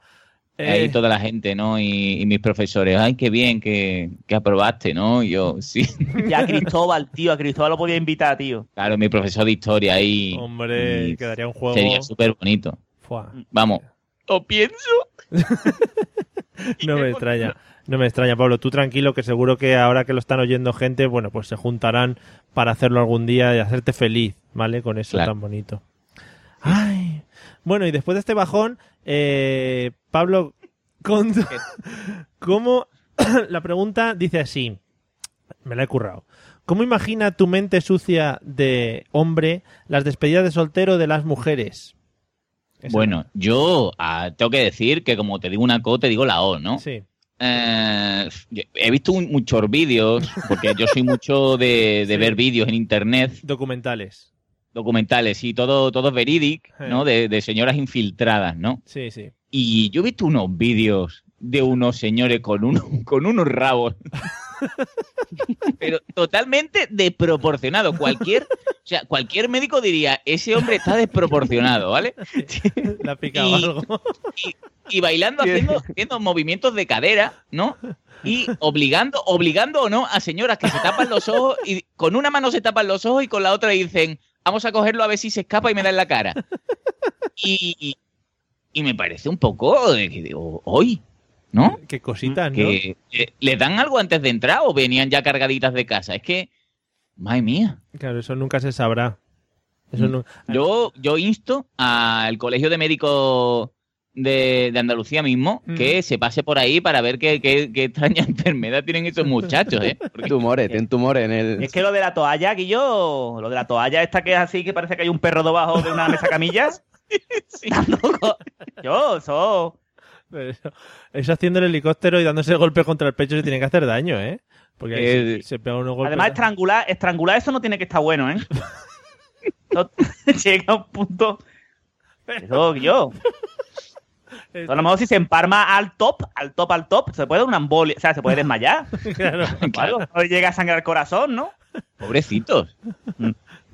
Ahí Eh, toda la gente no y, y mis profesores ay qué bien que, que aprobaste no Y yo <laughs> sí Ya a Cristóbal, tío, a Cristóbal lo podía invitar, tío. claro mi profesor de historia ahí Hombre, y quedaría un juego. sería súper bonito Fua. vamos lo pienso <laughs> No me extraña. No me extraña, Pablo. Tú tranquilo, que seguro que ahora que lo están oyendo gente, bueno, pues se juntarán para hacerlo algún día y hacerte feliz, ¿vale? Con eso Claro. tan bonito. Ay. Bueno, y después de este bajón, eh, Pablo, con- ¿cómo? <coughs> la pregunta dice así, me la he currado. ¿Cómo imagina tu mente sucia de hombre las despedidas de soltero de las mujeres? Esa- Bueno, yo ah, tengo que decir que como te digo una co, te digo la O, ¿no? Sí. Eh, he visto un- muchos vídeos, porque yo soy mucho de, de Sí. ver vídeos en internet, Documentales. Documentales y todo, todo verídic, Sí. ¿no? De, de señoras infiltradas, ¿no? Sí, sí. Y yo he visto unos vídeos de unos señores con, uno, <laughs> con unos rabos. <laughs> Pero totalmente desproporcionado. Cualquier, o sea, cualquier médico diría, ese hombre está desproporcionado, ¿vale? <laughs> Le ha picado Y- algo. y bailando haciendo, haciendo movimientos de cadera, ¿no? Y obligando, obligando o no a señoras que se tapan los ojos y con una mano se tapan los ojos y con la otra dicen, vamos a cogerlo a ver si se escapa y me da en la cara. Y, y me parece un poco de que digo, hoy, ¿no? Qué cositas, ¿no? Que eh, les dan algo antes de entrar o venían ya cargaditas de casa. Es que, madre mía. Claro, eso nunca se sabrá. Eso no... Yo, yo insto al Colegio de Médicos de, de Andalucía mismo que se pase por ahí para ver qué, qué- qué extraña <laughs> enfermedad tienen esos muchachos, ¿eh? Tumores, tienen tumores en el. Es que lo de la toalla, Guillo, lo de la toalla esta que es así, que parece que hay un perro debajo de una mesa camillas. <laughs> Dando co- Yo, eso. Eso, eso haciendo el helicóptero y dándose golpes contra el pecho se tiene que hacer daño, ¿eh? Porque ahí Eh, se, se pega unos golpes. Además, estrangular, estrangular eso no tiene que estar bueno, ¿eh? <laughs> No- llega un punto. Eso, yo. A lo mejor si se emparma al top, al top, al top, se puede dar una embolia, o sea, se puede desmayar. <laughs> claro, <laughs> Algo. O llega a sangrar el corazón, ¿no? Pobrecitos.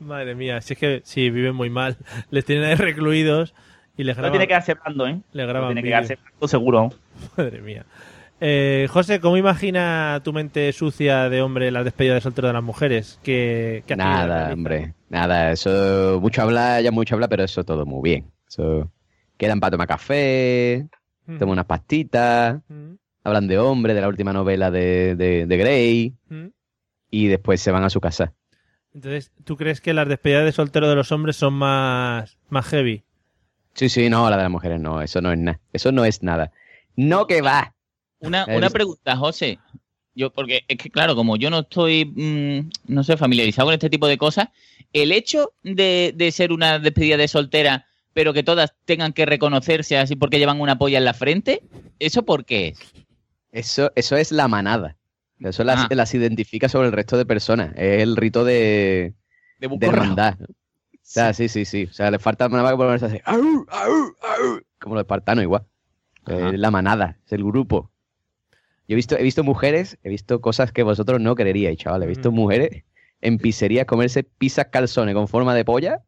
Madre mía, si es que sí, viven muy mal. Les tienen ahí recluidos y les No graban. tiene que quedarse blando, ¿eh? Le No graban tiene que quedarse blando seguro. <laughs> Madre mía. Eh, José, ¿cómo imagina tu mente sucia de hombre la despedida de soltero de las mujeres? ¿Qué, Nada, hombre. Nada, eso. Mucho hablar, ya mucho hablar, pero eso todo muy bien. Eso. Quedan para tomar café, Mm. toman unas pastitas, Mm, hablan de hombre, de la última novela de, de, de Grey, mm. y después se van a su casa. Entonces, ¿tú crees que las despedidas de soltero de los hombres son más, más heavy? Sí, sí, no, la de las mujeres no, eso no es nada. Eso no es nada. No que va. Una, una pregunta, José. Yo, porque es que, claro, como yo no estoy, no sé, familiarizado con este tipo de cosas, el hecho de, de ser una despedida de soltera, pero que todas tengan que reconocerse así porque llevan una polla en la frente, ¿eso por qué es? Eso, eso es la manada. Eso las, Ah. las identifica sobre el resto de personas. Es el rito de, De de hermandad. O sea, sí, sí, sí. O sea, le falta más que ponerse así. "Au, au, au", Como los espartanos, igual. Es la manada, es el grupo. Yo he visto, he visto mujeres, he visto cosas que vosotros no creeríais, chaval. He visto mujeres en pizzerías comerse pizzas calzones con forma de polla,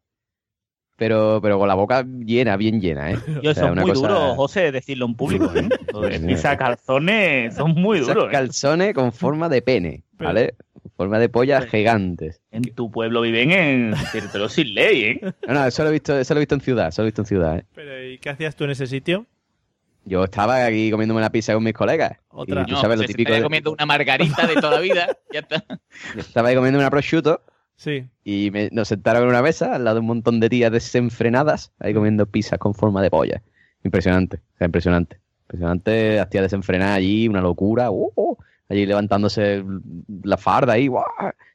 pero, pero con la boca llena, bien llena, ¿eh? <laughs> Yo, O eso sea, es una muy cosa- duro, José, decirlo en público, ¿eh? <laughs> Bueno. Pizza calzones son muy duros. ¿eh? calzones con forma de pene, ¿vale? Con forma de polla gigantes. En tu pueblo viven en territorio sin ley, ¿eh? No, no, eso lo he visto, eso lo he visto en ciudad, eso lo he visto en ciudad, ¿eh? Pero, ¿y qué hacías tú en ese sitio? Yo estaba aquí comiéndome una pizza con mis colegas. Otra. Y tú No, sabes lo pues típico. estaría de- comiendo una margarita de toda la vida, ya está. <laughs> Yo estaba ahí comiendo una prosciutto Sí. y me- nos sentaron en una mesa al lado de un montón de tías desenfrenadas, ahí comiendo pizzas con forma de polla. Impresionante, o sea, impresionante. Impresionante, las tías desenfrenadas allí, una locura. uh, uh, allí levantándose la farda ahí, ¡guau!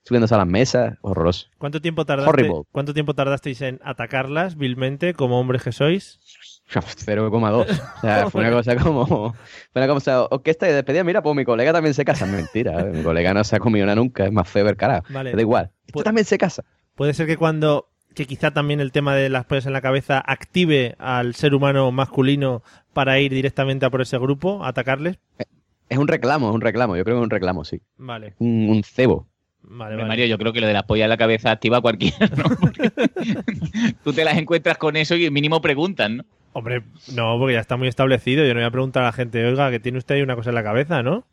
subiéndose a las mesas, horroroso. ¿Cuánto tiempo tardaste. ¿Cuánto tiempo tardasteis en atacarlas vilmente como hombres que sois? 0,2. O sea, fue una cosa como. Fue una cosa. ¿O qué estáis de despedida? Mira, pues mi colega también se casa. Mentira, ¿eh? mi colega no se ha comido una nunca. Es más feo el carajo. Vale. Da igual. Esto también se casa. Puede ser que cuando que quizá también el tema de las pollas en la cabeza active al ser humano masculino para ir directamente a por ese grupo, a atacarles. Es un reclamo, es un reclamo. Yo creo que es un reclamo, sí. Vale, Un, un cebo. vale, vale. Mario, yo creo que lo de la polla en la cabeza activa a cualquiera, ¿no? <laughs> Porque <laughs> tú te las encuentras con eso y mínimo preguntan, ¿no? Hombre, no, porque ya está muy establecido. Yo no voy a preguntar a la gente, oiga, que tiene usted ahí una cosa en la cabeza, ¿no?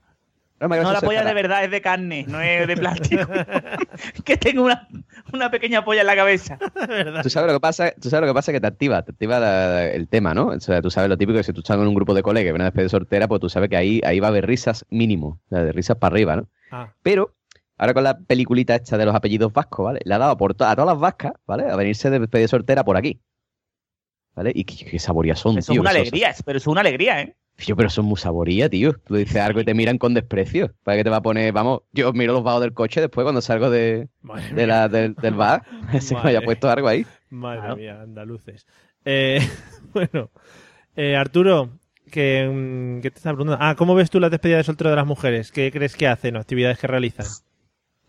No, No, la polla de verdad es de carne, no es de plástico. <laughs> que tengo una, una pequeña polla en la cabeza. <laughs> ¿Tú sabes lo que pasa? Tú sabes lo que pasa que te activa, te activa la- el tema, ¿no? O sea, tú sabes lo típico que si tú estás en un grupo de colegas y ven a despedida sortera, pues tú sabes que ahí, ahí va a haber risas mínimo, o sea, de risas para arriba, ¿no? Ah, Pero ahora con la peliculita esta de los apellidos vascos, ¿vale? Le ha dado por to- a todas las vascas, ¿vale? A venirse de despedida sortera por aquí. ¿Vale? Y qué, qué saborías son, Eso es una que son- alegría, pero es una alegría, ¿eh? Tío, pero son muy saborías, tío. Tú dices algo y te miran con desprecio. ¿Para qué te va a poner? Vamos, yo miro los bajos del coche después cuando salgo de, de la, del, del bar. <laughs> <laughs> Se me haya puesto algo ahí. Madre Claro. mía, andaluces. Eh, <laughs> bueno, eh, Arturo, que, mm, ¿qué te estaba preguntando? Ah, ¿cómo ves tú la despedida de soltero de las mujeres? ¿Qué crees que hacen o actividades que realizan?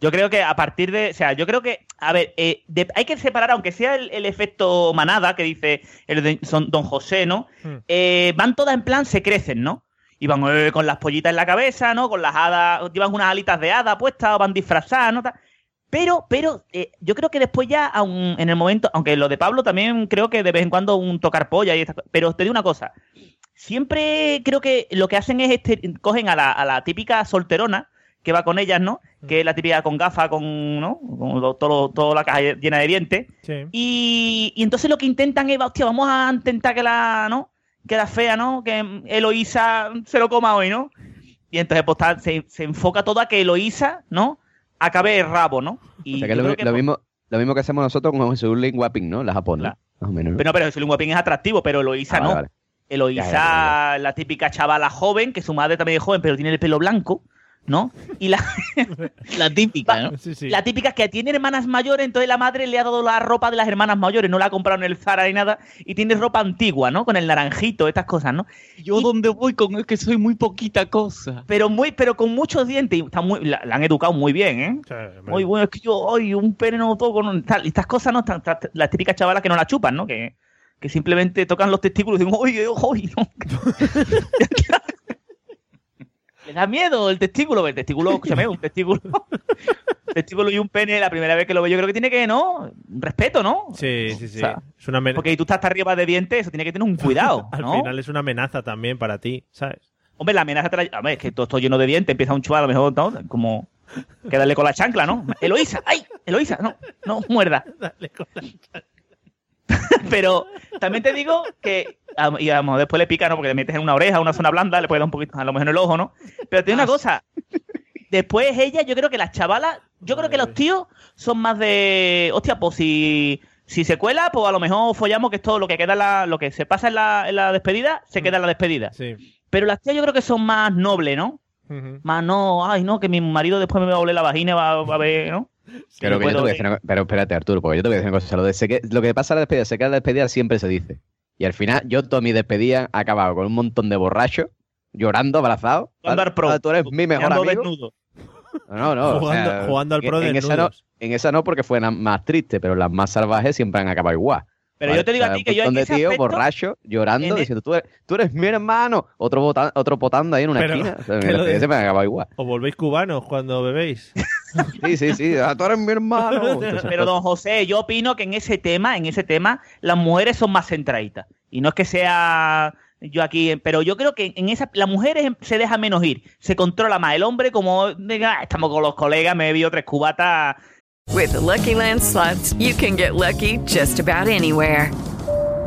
Yo creo que a partir de. O sea, yo creo que. A ver, eh, de- hay que separar, aunque sea el, el efecto manada que dice el de- son Don José, ¿no? Hmm. Eh, van todas en plan, se crecen, ¿no? Y van eh, con las pollitas en la cabeza, ¿no? Con las hadas, llevan unas alitas de hada puestas, o van disfrazadas, ¿no? Pero, pero, eh, yo creo que después ya, aun en el momento, aunque lo de Pablo también creo que de vez en cuando un tocar polla y estas Pero te digo una cosa, siempre creo que lo que hacen es este, cogen a la, a la típica solterona que va con ellas, ¿no? Que es la típica con gafas, con, ¿no? Con lo- todo, toda la caja llena de dientes. Sí. Y, y entonces lo que intentan es, hostia, vamos a intentar que la, ¿no? Que la fea, ¿no? Que Eloísa se lo coma hoy, ¿no? Y entonces pues, se, se enfoca todo a que Eloísa, ¿no? Acabe el rabo, ¿no? Y O sea, que yo lo, creo que, lo pues, mismo, lo mismo que hacemos nosotros con Jesús Lin Wapping, ¿no? La japonesa. Más o menos. ¿no? Pero no, pero Jesús Guapín es atractivo, pero Eloísa Ah, vale, no. vale. Eloísa, Ya, ya, ya, la típica chavala joven, que su madre también es joven, pero tiene el pelo blanco, ¿no? Y la, <laughs> La típica, ¿no? Sí, sí. la típica que tiene hermanas mayores, entonces la madre le ha dado la ropa de las hermanas mayores, no la ha comprado en el Zara ni nada, y tiene ropa antigua, ¿no? Con el naranjito, estas cosas, ¿no? Yo donde voy con es que soy muy poquita cosa. Pero muy, pero con muchos dientes, y está muy, la, la han educado muy bien, ¿eh? Sí. Muy bueno, es que yo, ay, un pene no toco, no, tal, y estas cosas, ¿no? Tan- tan- las típicas chavalas que no la chupan, ¿no? Que, que simplemente tocan los testículos y dicen, oye, oye, <laughs> no. <laughs> Le da miedo el testículo, el testículo, escúchame, un testículo. un <laughs> testículo y un pene, la primera vez que lo veo, yo creo que tiene que, ¿no? Un respeto, ¿no? Sí, sí, sí. O sea, es una amen- Porque tú estás hasta arriba de dientes, eso tiene que tener un cuidado, <laughs> Al final es una amenaza también para ti, ¿sabes? Hombre, la amenaza te la... Hombre, es que todo esto lleno de dientes, empieza un chuval, a lo mejor, ¿no? Como... Que darle con la chancla, ¿no? Eloísa, ¡ay! Eloísa, no, no muerda. <laughs> Dale con la- <laughs> Pero también te digo que, a- y a lo mejor después le pica, ¿no? Porque le metes en una oreja, una zona blanda, le puedes dar un poquito, a lo mejor en el ojo, ¿no? Pero tiene una cosa. Después ella, yo creo que las chavalas, yo creo que los tíos son más de, hostia, pues si, si se cuela, pues a lo mejor follamos que es todo lo que queda, en la, lo que se pasa en la, en la despedida, se queda en la despedida. Sí. Pero las tías yo creo que son más nobles, ¿no? Ujú. Más no, ay, no, que mi marido después me va a oler la vagina, va, va a ver, ¿no? Pero, que yo te voy a decir una co- pero espérate, Arturo, porque yo te voy a decir una cosa. Lo, de se que- lo que pasa en la despedida, se queda la despedida siempre se dice. Y al final, yo toda mi despedida ha acabado con un montón de borrachos, llorando, abrazados. Jugando ¿vale? al pro. Tú eres mi mejor amigo. desnudo. No, no, o Jugando- sea, jugando al pro en, en esa no, en esa no porque fue la más triste, pero las más salvajes siempre han acabado igual. Pero yo te digo a ti que yo en Un montón de ese tíos aspecto- borrachos llorando, en e- diciendo, tú eres, tú eres mi hermano. Otro, bota- otro potando ahí en una Pero, esquina. O sea, acabado igual. ¿Os volvéis cubanos cuando bebéis? <laughs> Sí, sí, sí. ah, tú eres mi hermano. <laughs> Pero don José, yo opino que en ese tema, en ese tema, las mujeres son más centraditas. Y no es que sea yo aquí, pero yo creo que en esa, las mujeres se deja menos ir, se controla más. El hombre, como diga, "Ah, estamos con los colegas, me he bebido tres cubatas. With the Lucky Land slots, you can get lucky just about anywhere.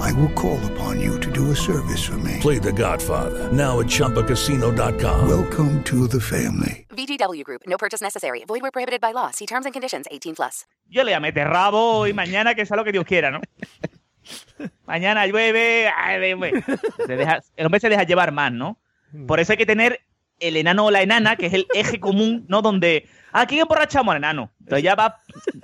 I will call upon you to do a service for me. Play The Godfather now at ChumbaCasino.com. Welcome to the family. VGW Group. No purchase necessary. Void where prohibited by law. See terms and conditions. 18 plus. Yo le voy a meter rabo y mañana que sea lo que Dios quiera, ¿no? <laughs> mañana llueve, ay. Se deja- el hombre se deja llevar más, ¿no? Por eso hay que tener el enano o la enana, que es el eje común, ¿no? Donde, ¿a quién emborrachamos al enano? Entonces ya vas,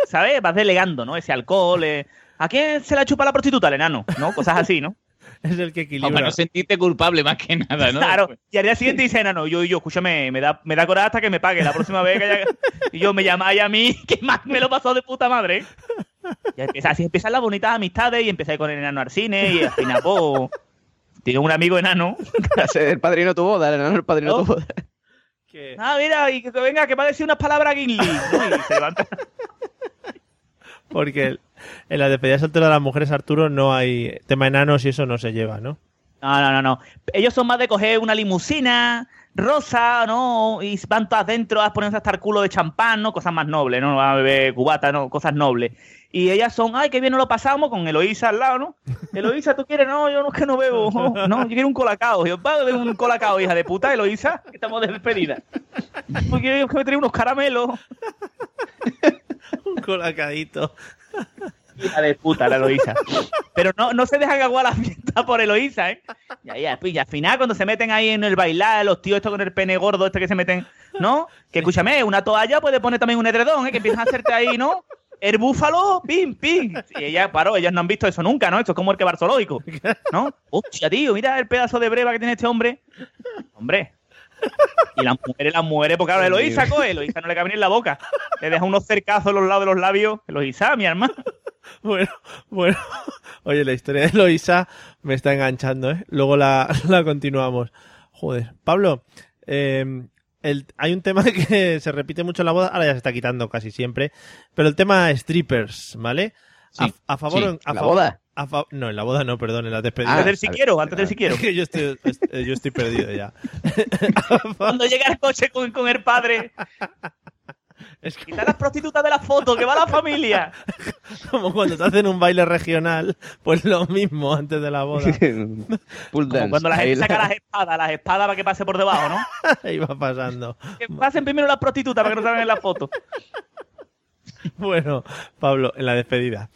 ¿sabes? Vas delegando, ¿no? Ese alcohol. eh, ¿A quién se la chupa la prostituta al enano? ¿No? Cosas así, ¿no? <laughs> Es el que O equilibra. para no sentirte culpable más que nada, ¿no? Claro, y al día siguiente dice, no, no, yo, yo, escúchame, me da, me da coraje hasta que me pague la próxima vez que haya... Y yo, me llamáis a mí, <laughs> que más me lo pasó de puta madre. Y empieza, así empiezan las bonitas amistades y empecé con el enano al cine y al final, pues, tiene un amigo enano. <laughs> El padrino de tu boda, el enano el padrino de tu boda. Ah, mira, y que, venga, que va a decir unas palabras a Gimli. ¿no? Y se levanta. Porque en la despedida soltera de las mujeres, Arturo, no hay tema enanos y eso no se lleva, ¿no? No, no, no, no. Ellos son más de coger una limusina rosa, ¿no? Y van todas dentro a ponerse hasta el culo de champán, ¿no? Cosas más nobles, ¿no? Van a beber cubata, ¿no? Cosas nobles. Y ellas son, ay, qué bien nos lo pasamos con Eloísa al lado, ¿no? <laughs> Eloísa, ¿tú quieres? No, yo no es que no bebo. <laughs> No, yo quiero un colacao. Yo, va un colacao, hija de puta, Eloísa, que estamos de despedida. Porque yo que me unos caramelos. <laughs> Un colacadito. Hija de puta, la Eloísa. Pero no, no se dejan aguar la fiesta por Eloísa, ¿eh? Ya, ya, y al final, cuando se meten ahí en el bailar, los tíos estos con el pene gordo, este que se meten, ¿no? Que escúchame, una toalla puede poner también un edredón, ¿eh? Que empiezan a hacerte ahí, ¿no? El búfalo, pim, pim. Y ella, paro, ellas no han visto eso nunca, ¿no? Esto es como el que zoológico, ¿no? Hostia, tío, mira el pedazo de breva que tiene este hombre. Hombre. <laughs> Y las mujeres, las mujeres, porque claro, Eloísa coge, Eloísa no le cabe ni en la boca. Le deja unos cercazos a los lados de los labios. Eloísa, mi hermano. <laughs> Bueno, bueno. Oye, la historia de Eloisa me está enganchando, ¿eh? Luego la, <laughs> la continuamos. Joder. Pablo, eh, el- hay un tema que se repite mucho en la boda, ahora ya se está quitando casi siempre, pero el tema strippers, ¿vale? A, Sí, a favor sí. o en- a ¿En la fa- boda? A fa- no, en la boda no, perdón, en la despedida. Antes del si quiero, antes del si quiero. Es <laughs> que yo estoy, est- eh, yo estoy perdido ya. <laughs> Cuando llega el coche con, con el padre. <laughs> Quita las prostitutas de la foto, que va la familia. Como cuando te hacen un baile regional, pues lo mismo antes de la boda. Pull Como cuando la gente saca las espadas, las espadas para que pase por debajo, ¿no? Ahí va pasando. Que pasen primero las prostitutas para que no salgan en la foto. Bueno, Pablo, en la despedida.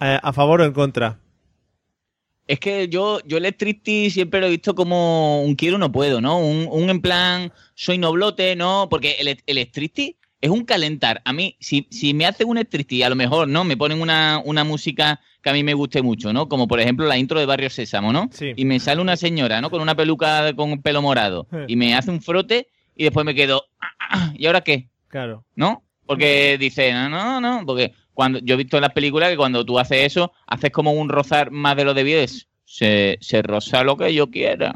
Eh, ¿A favor o en contra? Es que yo, yo el striptease siempre lo he visto como un quiero no puedo, ¿no? Un, un en plan, soy noblote, ¿no? Porque el, el striptease es un calentar. A mí, si, si me hacen un striptease, a lo mejor, ¿no? Me ponen una, una música que a mí me guste mucho, ¿no? Como por ejemplo la intro de Barrio Sésamo, ¿no? Sí. Y me sale una señora, ¿no? Con una peluca con pelo morado. Y me hace un frote y después me quedo, "Ah, ah, ¿y ahora qué? Claro. ¿no? Porque dice, no, no, no, porque cuando yo he visto en las películas que cuando tú haces eso, haces como un rozar más de lo debido, es, se, se roza lo que yo quiera,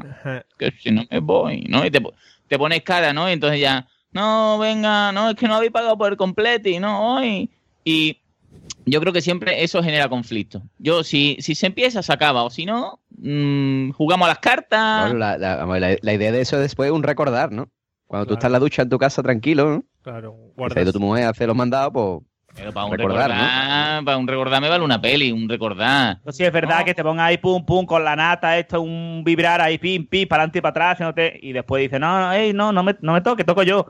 que si no me voy, ¿no? Y te, te pones cara, ¿no? Y entonces ya, no, venga, no, es que no habéis pagado por el completo y no, hoy. Y yo creo que siempre eso genera conflicto. Yo, si, si se empieza, se acaba, o si no, mm, jugamos a las cartas. Bueno, la, la- la- la idea de eso es después un recordar, ¿no? Cuando tú estás en la ducha en tu casa tranquilo, ¿no? Claro, guardas. ido tu mujer a hacer los mandados, pues. Pero para un recordar, recordar, para un recordar me vale una peli, un recordar. Pues sí, es verdad que te pongas ahí pum pum con la nata, esto un vibrar ahí pim pim para adelante y para atrás, y después dice, no, no, no, no me, no me toque, toco yo.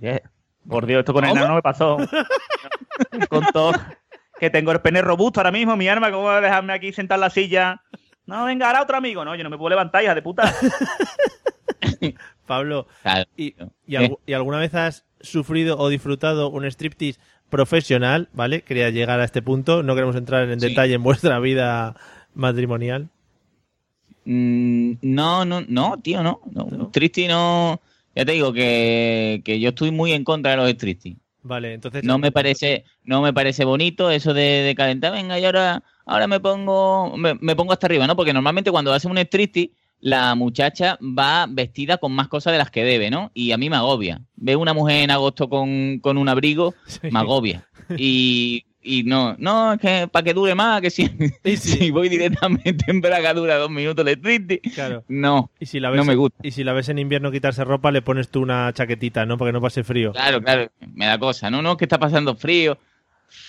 Yeah. Por Dios, esto con el enano me pasó. <laughs> con todo. Que tengo el pene robusto ahora mismo, mi arma, ¿cómo voy a dejarme aquí sentar en la silla? No, venga, ahora otro amigo. No, yo no me puedo levantar, hija de puta. <laughs> Pablo, Claro. ¿y, y algu- y alguna vez has sufrido o disfrutado un striptease profesional? ¿Vale? Quería llegar a este punto. No queremos entrar en Sí. detalle en vuestra vida matrimonial. Mm, no, no, no, tío, no. no. No. Ya te digo que, que yo estoy muy en contra de los striptease. Vale, entonces. No me parece, no me parece bonito eso de, de calentar, venga, y ahora, ahora me pongo, me, me pongo hasta arriba, ¿no? Porque normalmente cuando hacen un striptease, la muchacha va vestida con más cosas de las que debe, ¿no? Y a mí me agobia. Veo una mujer en agosto con, con un abrigo, me agobia. Y, y no, no, es que para que dure más, que si, <laughs> si voy directamente en braga dura dos minutos de striptease, Claro. no, Y si la ves, no me gusta. Y si la ves en invierno quitarse ropa, le pones tú una chaquetita, ¿no? Para que no pase frío. Claro, claro, me da cosa. No, no, es que está pasando frío.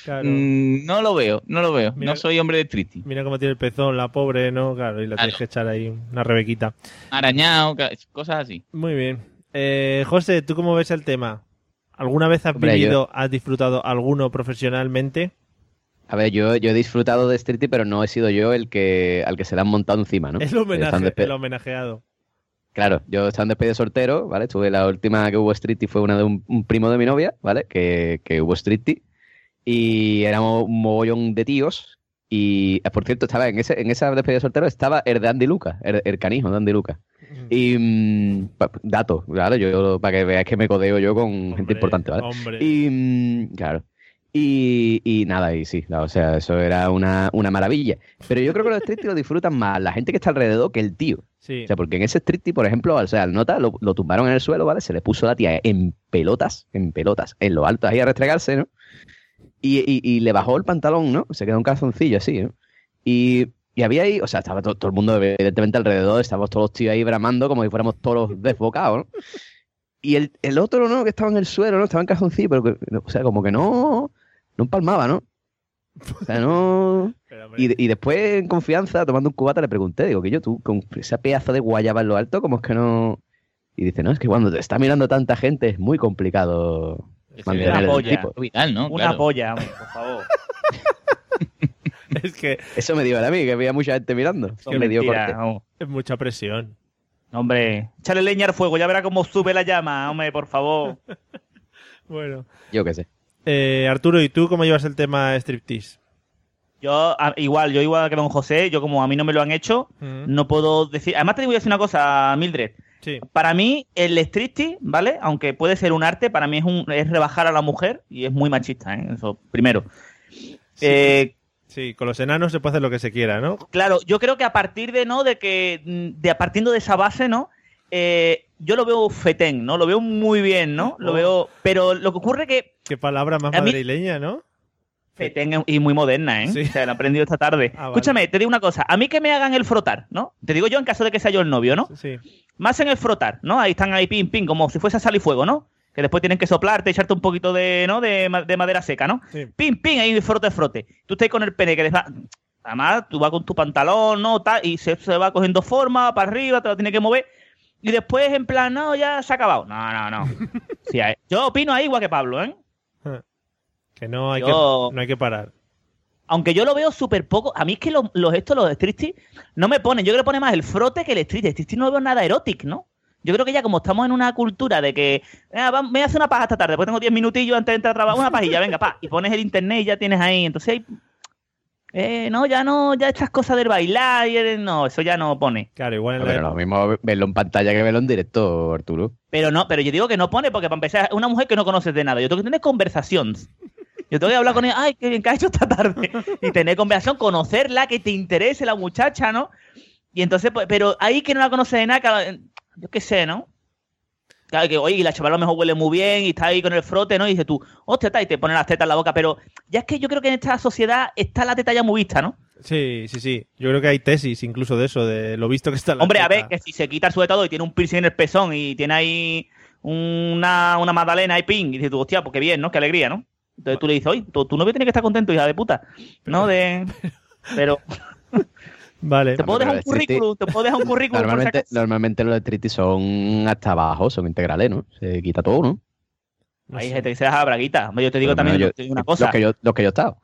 Claro. Mm, no lo veo, no lo veo. Mira- no soy hombre de striptease. Mira cómo tiene el pezón, la pobre, ¿no? Claro, y la tienes que echar ahí una rebequita. Arañado, cosas así. Muy bien. Eh, José, ¿tú cómo ves el tema? ¿Alguna vez has Hombre, vivido, has disfrutado alguno profesionalmente? A ver, yo, yo he disfrutado de Streety, pero no he sido yo el que al que se le han montado encima, ¿no? <laughs> El homenaje, el homenajeado. Claro, yo estaba en despedida de soltero, ¿vale? Estuve la última que hubo Streety fue una de un, un primo de mi novia, ¿vale? Que, que hubo Streety. Y éramos un mogollón de tíos. Y, eh, por cierto, estaba en, ese, en esa despedida de soltero estaba el de Andy Lucas, el, el canijo de Andy Lucas. Y mm, pa- datos, claro, yo para que veáis que me codeo yo con gente importante, ¿vale? hombre. Y mm, claro. Y, y nada, y sí, claro, o sea, eso era una, una maravilla. Pero yo creo que los striptease lo disfrutan más la gente que está alrededor que el tío. Sí. O sea, porque en ese striptease, por ejemplo, o sea, al nota lo, lo tumbaron en el suelo, ¿vale? Se le puso la tía en pelotas, en pelotas, en lo alto ahí a restregarse, ¿no? Y, y- y le bajó el pantalón, ¿no? Se quedó un calzoncillo así, ¿no? Y, y había ahí, o sea, estaba to- todo, el mundo evidentemente alrededor, estábamos todos los tíos ahí bramando como si fuéramos todos los desbocados, ¿no? Y el, el otro, ¿no? Que estaba en el suelo, ¿no? Estaba en calzoncillo, pero, que- o sea, como que no, no empalmaba, ¿no? O sea, no... Y, y después, en confianza, tomando un cubata, le pregunté, digo, que yo, tú, con esa pedazo de guayaba en lo alto, ¿cómo es que no...? Y dice, no, es que cuando te está mirando tanta gente es muy complicado una polla. Vital, ¿no? Una Claro. polla, hombre, por favor. <laughs> Es que Eso me dio a mí, que había mucha gente mirando. Eso que me dio mentira, corte. vamos. es mucha presión. Hombre, échale leña al fuego, ya verá cómo sube la llama, hombre, por favor. <laughs> Bueno. Yo qué sé. Eh, Arturo, ¿y tú cómo llevas el tema striptease? Yo, igual, yo igual que don José, yo como a mí no me lo han hecho, Mm. no puedo decir. Además, te voy a decir una cosa, Mildred. Sí. Para mí, el striptease, ¿vale? Aunque puede ser un arte, para mí es, un, es rebajar a la mujer y es muy machista, ¿eh? Eso, primero. Eh, Sí, con los enanos se puede hacer lo que se quiera, ¿no? Claro, yo creo que a partir de, ¿no? De que, mm, de partiendo de esa base, ¿no? Eh, yo lo veo fetén, ¿no? Lo veo muy bien, ¿no? Lo Oh. veo, pero lo que ocurre que Qué palabra más mí- madrileña, ¿no? Fetén y muy moderna, ¿eh? Sí. O sea, lo he aprendido esta tarde. Ah, vale. Escúchame, te digo una cosa. A mí que me hagan el frotar, ¿no? Te digo yo en caso de que sea yo el novio, ¿no? Sí. Más en el frotar, ¿no? Ahí están ahí pim, pim, como si fuese a sal y fuego, ¿no? Que después tienen que soplarte, echarte un poquito de, ¿no? De, de madera seca, ¿no? Sí. Pim, pim, ahí frote, frote. Tú estás con el pene que les va... Además, tú vas con tu pantalón, ¿no? Tal, y se, se va cogiendo forma para arriba, te lo tiene que mover. Y después, en plan, no, ya se ha acabado. No, no, no. <laughs> Sí, yo opino ahí igual que Pablo, ¿eh? Que no hay, Yo- que, no hay que parar. Aunque yo lo veo súper poco. A mí es que los, los estos, los striptease, no me ponen. Yo creo que pone más el frote que el striptease. El striptease no veo nada erótico, ¿no? Yo creo que ya como estamos en una cultura de que "Ah, va- me voy a hacer una paja esta tarde, después tengo 10 minutillos antes de entrar a trabajar, una pajilla, venga, pa, y pones el internet y ya tienes ahí. Entonces, eh, no, ya no, ya estas cosas del bailar, y el- no, eso ya no pone. Claro, igual en la Pero lo mismo verlo en pantalla que verlo en directo, Arturo. Pero no, pero yo digo que no pone porque para empezar es una mujer que no conoces de nada. Yo tengo que tener conversaciones. Yo tengo que hablar con ella, ay, qué bien que ha hecho esta tarde. Y tener conversación, conocerla, que te interese la muchacha, ¿no? Y entonces, pues, pero ahí que no la conoces de nada, claro, yo qué sé, ¿no? Claro que, oye, y la chavala a lo mejor huele muy bien y está ahí con el frote, ¿no? Y dices tú, hostia, está, y te ponen las tetas en la boca. Pero ya es que yo creo que en esta sociedad está la teta ya muy vista, ¿no? Sí, sí, sí. Yo creo que hay tesis incluso de eso, de lo visto que está la Hombre, a ver, que si se quita el sujetado y tiene un piercing en el pezón y tiene ahí una, una magdalena y ping, y dices tú, hostia, pues qué bien, ¿no? Qué alegría, ¿no? Entonces tú le dices, oye, tu, tu novio tiene que estar contento, hija de puta. ¿No? De... Pero <laughs> Vale. te puedo dejar un currículum, te puedo dejar un <laughs> currículum. por si Normalmente, acaso. normalmente los striptease son hasta abajo, son integrales, ¿no? Se quita todo, ¿no? Hay gente que se deja braguita. Yo te digo Por también te yo- digo una cosa. Los que yo, los que yo he estado.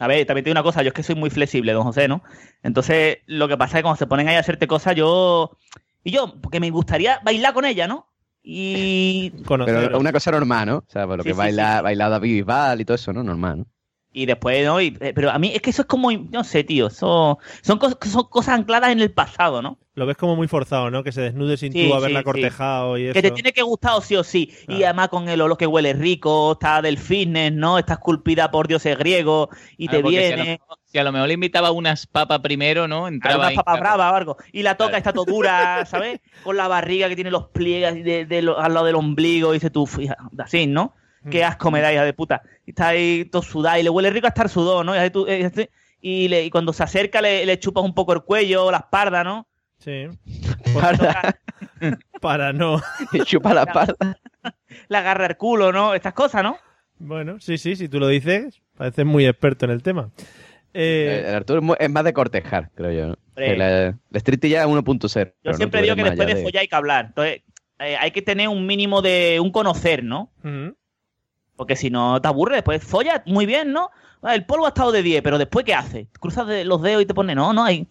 A ver, también te digo una cosa, yo es que soy muy flexible, don José, ¿no? Entonces, lo que pasa es que cuando se ponen ahí a hacerte cosas, yo... Y yo, porque me gustaría bailar con ella, ¿no? Y... Pero una cosa normal, ¿no? O sea, por lo Sí, que sí, baila, sí. baila David Bisbal y todo eso, ¿no? Normal, ¿no? Y después, ¿no? Y- eh, pero a mí es que eso es como, no sé, tío, eso son, cos- son cosas ancladas en el pasado, ¿no? Lo ves como muy forzado, ¿no? Que se desnude sin Sí, tú haberla sí, cortejado y eso. Que te tiene que gustar o sí o sí. Y además con el olor que huele rico, está del fitness, ¿no? Está esculpida por dioses griegos y Claro, te porque si a lo Si a lo mejor le invitaba unas papas primero, ¿no? a Entraba unas papas claro. bravas o algo. Y la toca, está todo dura, <laughs> ¿sabes? Con la barriga que tiene los pliegues de, de lo- al lado del ombligo. Y dice tú, fija, así, ¿no? Qué asco me da, hija de puta. Y está ahí todo sudado y le huele rico a estar sudado, ¿no? Y, ahí tú- eh, y le- y cuando se acerca le, le chupas un poco el cuello, la espalda, ¿no? Sí. <laughs> Para, <laughs> Para no. chupa la espalda. Le agarra el culo, ¿no? Estas cosas, ¿no? Bueno, sí, sí, si tú lo dices, pareces muy experto en el tema. Eh, El Arturo es más de cortejar, creo yo. ¿no? El, el striptease ya es 1.0. Yo siempre digo que después de follar hay que hablar. Entonces, eh, hay que tener un mínimo de un conocer, ¿no? Porque si no te aburre, después folla muy bien, ¿no? Ah, El polvo ha estado de 10, pero después ¿qué hace? Cruzas de- los dedos y te pone, no, no hay.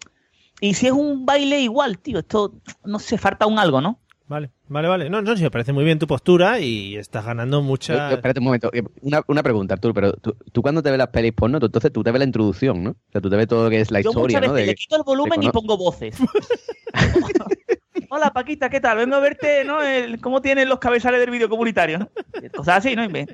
Y si es un baile igual, tío, esto, no sé, falta un algo, ¿no? Vale, vale, vale. No, no, sí, me parece muy bien tu postura y estás ganando Eh, mucha... Espérate un momento. eh, Una, una pregunta, Arturo, pero tú, tú cuando te ves las pelis porno, tú, entonces tú te ves la introducción, ¿no? O sea, tú te ves todo lo que es la Yo historia, muchas ¿no? De- le quito el volumen y pongo voces. <laughs> <laughs> Hola Paquita, ¿qué tal? Vengo a verte, ¿no? El- cómo tienen los cabezales del vídeo comunitario, ¿no? Cosas así, ¿no? Y me-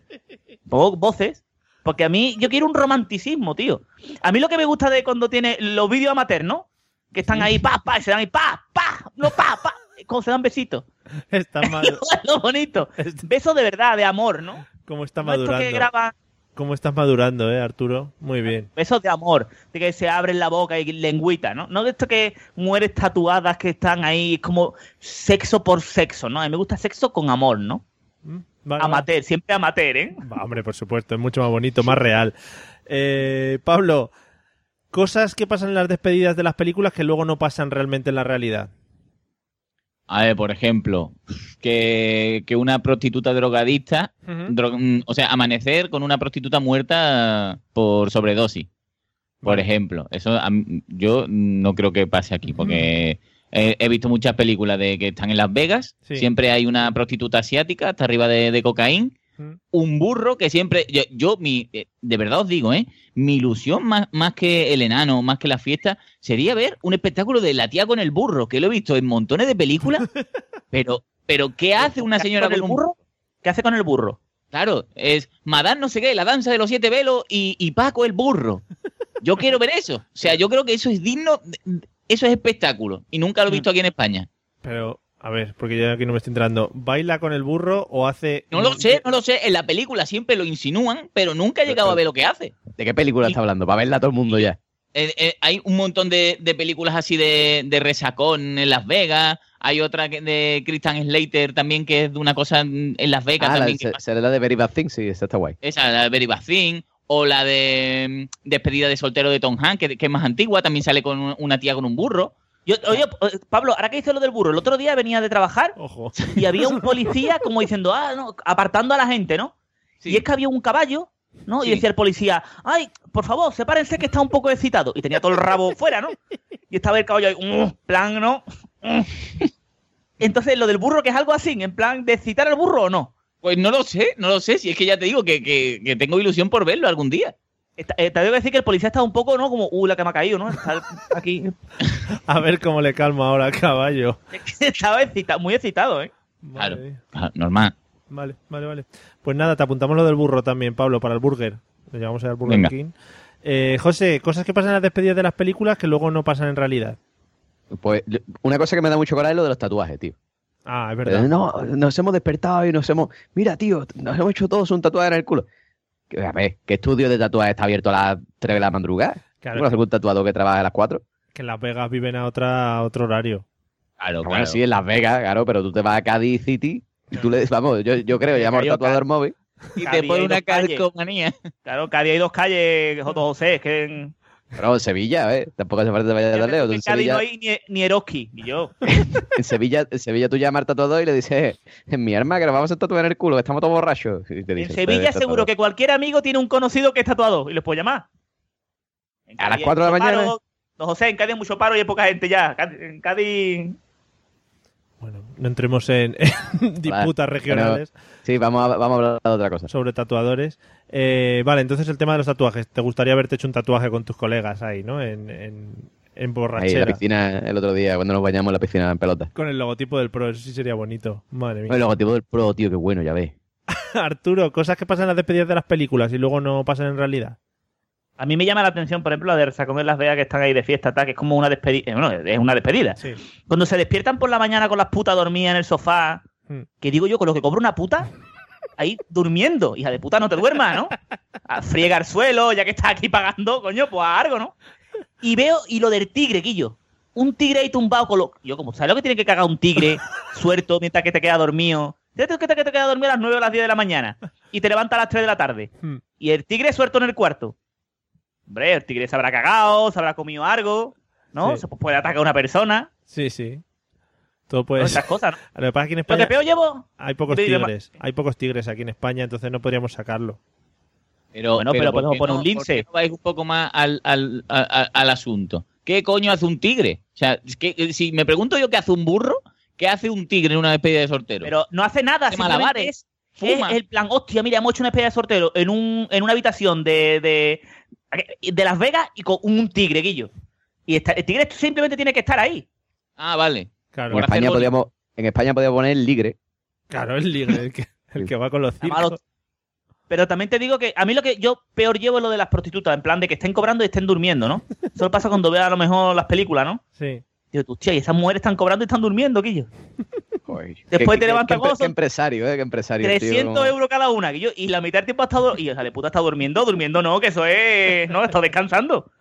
Pongo voces. Porque a mí, yo quiero un romanticismo, tío. A mí lo que me gusta de cuando tiene los vídeos amateurs, ¿no? Que están ahí, pa, pa, y se dan ahí, pa, pa, no, pa, pa. Como se dan besitos. <laughs> Está mal. lo bonito. Besos de verdad, de amor, ¿no? ¿Cómo está madurando? que ¿Cómo estás madurando, eh, Arturo? Muy bien. besos de amor, de que se abren la boca y lengüita, ¿no? No de esto que mueres tatuadas que están ahí como sexo por sexo, ¿no? A mí me gusta sexo con amor, ¿no? Vale, amateur, siempre amateur, ¿eh? Va, hombre, por supuesto, es mucho más bonito, más real. Eh, Pablo, cosas que pasan en las despedidas de las películas que luego no pasan realmente en la realidad. A ver, por ejemplo, que, que una prostituta drogadicta, Ujú. dro- mm, o sea, amanecer con una prostituta muerta por sobredosis, por ejemplo. Eso a yo no creo que pase aquí, porque he, he visto muchas películas de que están en Las Vegas, Sí. siempre hay una prostituta asiática hasta arriba de, de cocaína. Un burro que siempre, yo, yo, mi, eh, de verdad os digo, ¿eh? mi ilusión más, más que el enano, más que la fiesta, sería ver un espectáculo de la tía con el burro, que lo he visto en montones de películas, <laughs> pero, pero ¿qué hace una señora con el burro? ¿Qué hace con el burro? Claro, es Madame no sé qué, la danza de los siete velos y, y Paco el burro. Yo quiero ver eso. O sea, yo creo que eso es digno, eso es espectáculo. Y nunca lo he Mm. visto aquí en España. Pero, a ver, porque yo aquí no me estoy entrando. ¿Baila con el burro o hace.? No lo sé, no lo sé. En la película siempre lo insinúan, pero nunca he llegado a ver lo que hace. ¿De qué película está hablando? Para verla todo el mundo ya. Eh, eh, hay un montón de, de películas así de, de resacón en Las Vegas. Hay otra que- de Christian Slater también que es de una cosa en Las Vegas Ah, la, también. que se- será la de Very Bad Things, sí, esa está guay. Esa, la de Very Bad Thing, o la de mm, Despedida de soltero de Tom Hanks, que, que es más antigua, también sale con un- una tía con un burro. Yo, oye, eh, Pablo, ahora que dices lo del burro, el otro día venía de trabajar Ojo. y había un policía como diciendo, ah, no, apartando a la gente, ¿no? Y es que había un caballo, ¿no? Y decía el policía, ay, por favor, sepárense que está un poco excitado. Y tenía todo el rabo <laughs> fuera, ¿no? Y estaba el caballo ahí, "Mm", plan, ¿no? Mm. Entonces, lo del burro, que es algo así, en plan de excitar al burro o no. Pues no lo sé, no lo sé. Si es que ya te digo que, que- que tengo ilusión por verlo algún día. Está- eh, te debo decir que el policía estaba un poco, ¿no? Como, uh, la que me ha caído, ¿no? Está aquí. <laughs> A ver cómo le calma ahora al caballo. <laughs> estaba excita- muy excitado, ¿eh? Claro, normal. Vale, vale, vale. Pues nada, te apuntamos lo del burro también, Pablo, para el burger. Lo llevamos al Burger Venga. King. Eh, José, cosas que pasan en las despedidas de las películas que luego no pasan en realidad. Pues una cosa que me da mucho coraje es lo de los tatuajes, tío. Ah, es verdad. Eh, No, nos hemos despertado y nos hemos. Mira, tío, nos hemos hecho todos un tatuaje en el culo. Que, A ver, ¿qué estudio de tatuaje está abierto a las 3 de la madrugada? Claro. ¿No algún tatuador que trabaja a las 4? Que en Las Vegas viven a, otra, a otro horario. Claro, Bueno, sí, en Las Vegas, claro, pero tú te vas a Cádiz City y tú le <laughs> vamos, yo, yo creo, llamo al tatuador móvil. Y Cádiz te pone una calcomanía. Claro, día hay dos calles, José, es que en, Pero en Sevilla, ¿eh? Tampoco hace falta que vayas tan lejos. en Cádiz no Sevilla, hay ni, ni Eroski, y yo. <laughs> en, Sevilla, en Sevilla tú llamas al tatuador y le dices, en mi arma que nos vamos a tatuar en el culo, que estamos todos borrachos. Y te En Sevilla "Pues, seguro tatuador". que cualquier amigo tiene un conocido que es tatuado y les puede llamar. En A las Cádiz 4 de la mañana. paro. Don José, en Cádiz hay mucho paro y hay poca gente ya. En Cádiz... No entremos en, <laughs> en disputas Vale, regionales pero- sí, vamos a, vamos a hablar de otra cosa. sobre tatuadores. Eh, vale, entonces el tema de los tatuajes. ¿Te gustaría haberte hecho un tatuaje con tus colegas ahí, no? En, en, en Ahí en borrachera. la piscina el otro día, cuando nos bañamos en la piscina en pelota. Con el logotipo del Pro, eso sí sería bonito. Madre mía. El logotipo del pro, tío, qué bueno, ya ves. <laughs> Arturo, cosas que pasan en las despedidas de las películas y luego no pasan en realidad. A mí me llama la atención, por ejemplo, la de Sacón en Las Vegas que están ahí de fiesta, tal, que es como una despedida. Bueno, es una despedida. Sí. Cuando se despiertan por la mañana con las putas dormidas en el sofá, Hmm. que digo yo, con lo que cobra una puta, ahí durmiendo. Hija de puta, no te duermas, ¿no? A friega el suelo, ya que estás aquí pagando, coño, pues a algo, ¿no? Y veo, y lo del tigre, Guillo. Un tigre ahí tumbado con lo. Yo, como, ¿sabes lo que tiene que cagar un tigre suelto mientras que te queda dormido? ¿Sabes que te, que te queda dormido a las 9 o las 10 de la mañana? Y te levanta a las 3 de la tarde. Hmm. Y el tigre suelto en el cuarto. Hombre, el tigre se habrá cagado, se habrá comido algo, ¿no? Sí. Se puede atacar a una persona. Sí, sí. Todo puede. Esas cosas, ¿no? <laughs> Lo que pasa es que en España peor llevo. hay pocos tigres. Hay pocos tigres aquí en España, entonces no podríamos sacarlo. Pero, Bueno, pero ¿por podemos poner no- un lince. no vais un poco más al, al, al asunto. ¿Qué coño hace un tigre? O sea, es que, eh, si me pregunto yo qué hace un burro, ¿qué ¿Qué hace un tigre en una despedida de soltero? Pero no hace nada, Hace simplemente malabares, es, es el plan, hostia, mira, hemos hecho una despedida de sorteo en, un, en una habitación de, de, de Las Vegas y con un tigre, Guillo. Y está- el tigre simplemente tiene que estar ahí. Ah, vale. Claro, En España, podíamos, en España podíamos poner ligre. Claro, el ligre, el que, el que va con los- circos. Pero también te digo que a mí lo que yo peor llevo es lo de las prostitutas, en plan de que estén cobrando y estén durmiendo, ¿no? <laughs> Eso pasa cuando veo a lo mejor las películas, ¿no? Sí. Digo, hostia, y esas mujeres están cobrando y están durmiendo, Guillo. Joder, <laughs> <laughs> Después te levantas gozo. qué empresario, ¿eh? Qué empresario. tío, 300 como- euros cada una, Guillo, y la mitad del tiempo ha estado... Y esa de puta está durmiendo, durmiendo no, que eso es... No, está descansando.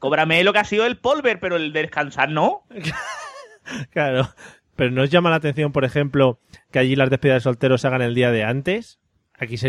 Cóbrame lo que ha sido el polver, pero el de descansar no. <laughs> Claro. Pero ¿nos llama la atención, por ejemplo, que allí las despedidas de solteros se hagan el día de antes? Aquí se...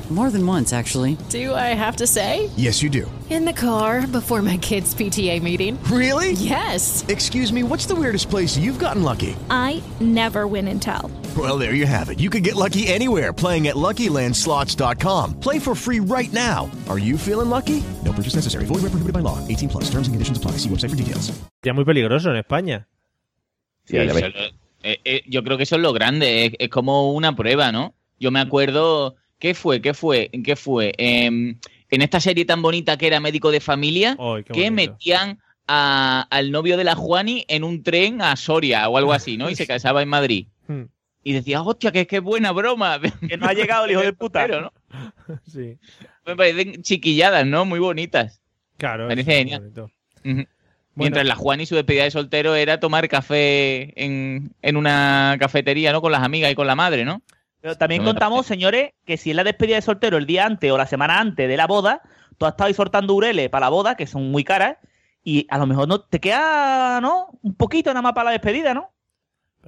More than once, actually. Do I have to say? Yes, you do. In the car before my kids' PTA meeting. Really? Yes. Excuse me, what's the weirdest place you've gotten lucky? I never win and tell. Well, there you have it. You can get lucky anywhere playing at LuckyLandSlots.com. Play for free right now. Are you feeling lucky? No purchase necessary. Void where prohibited by law. 18 plus. Terms and conditions apply. See website for details. Ya muy peligroso en España. Sí, eso es eh, eh, yo creo que eso es lo grande, es, es como una prueba, ¿no? Yo me acuerdo, ¿qué fue? ¿Qué fue? ¿Qué fue? Em, en esta serie tan bonita que era Médico de Familia, que metían a- al novio de la Juani en un tren a Soria o algo así, ¿no? Y se <laughs> casaba en Madrid. Hmm. Y decía, hostia, que qué buena broma. <laughs> Que no ha llegado el hijo de puta. Pero, ¿no? <laughs> Sí. Me parecen chiquilladas, ¿no? Muy bonitas. Claro. Parece es genial. Mientras la Juan y su despedida de soltero era tomar café en, en una cafetería, ¿no? Con las amigas y con la madre, ¿no? Pero también No contamos, señores, que si es la despedida de soltero el día antes o la semana antes de la boda, tú has estado ahí soltando ureles para la boda, que son muy caras, y a lo mejor no te queda, ¿no? Un poquito nada más para la despedida, ¿no?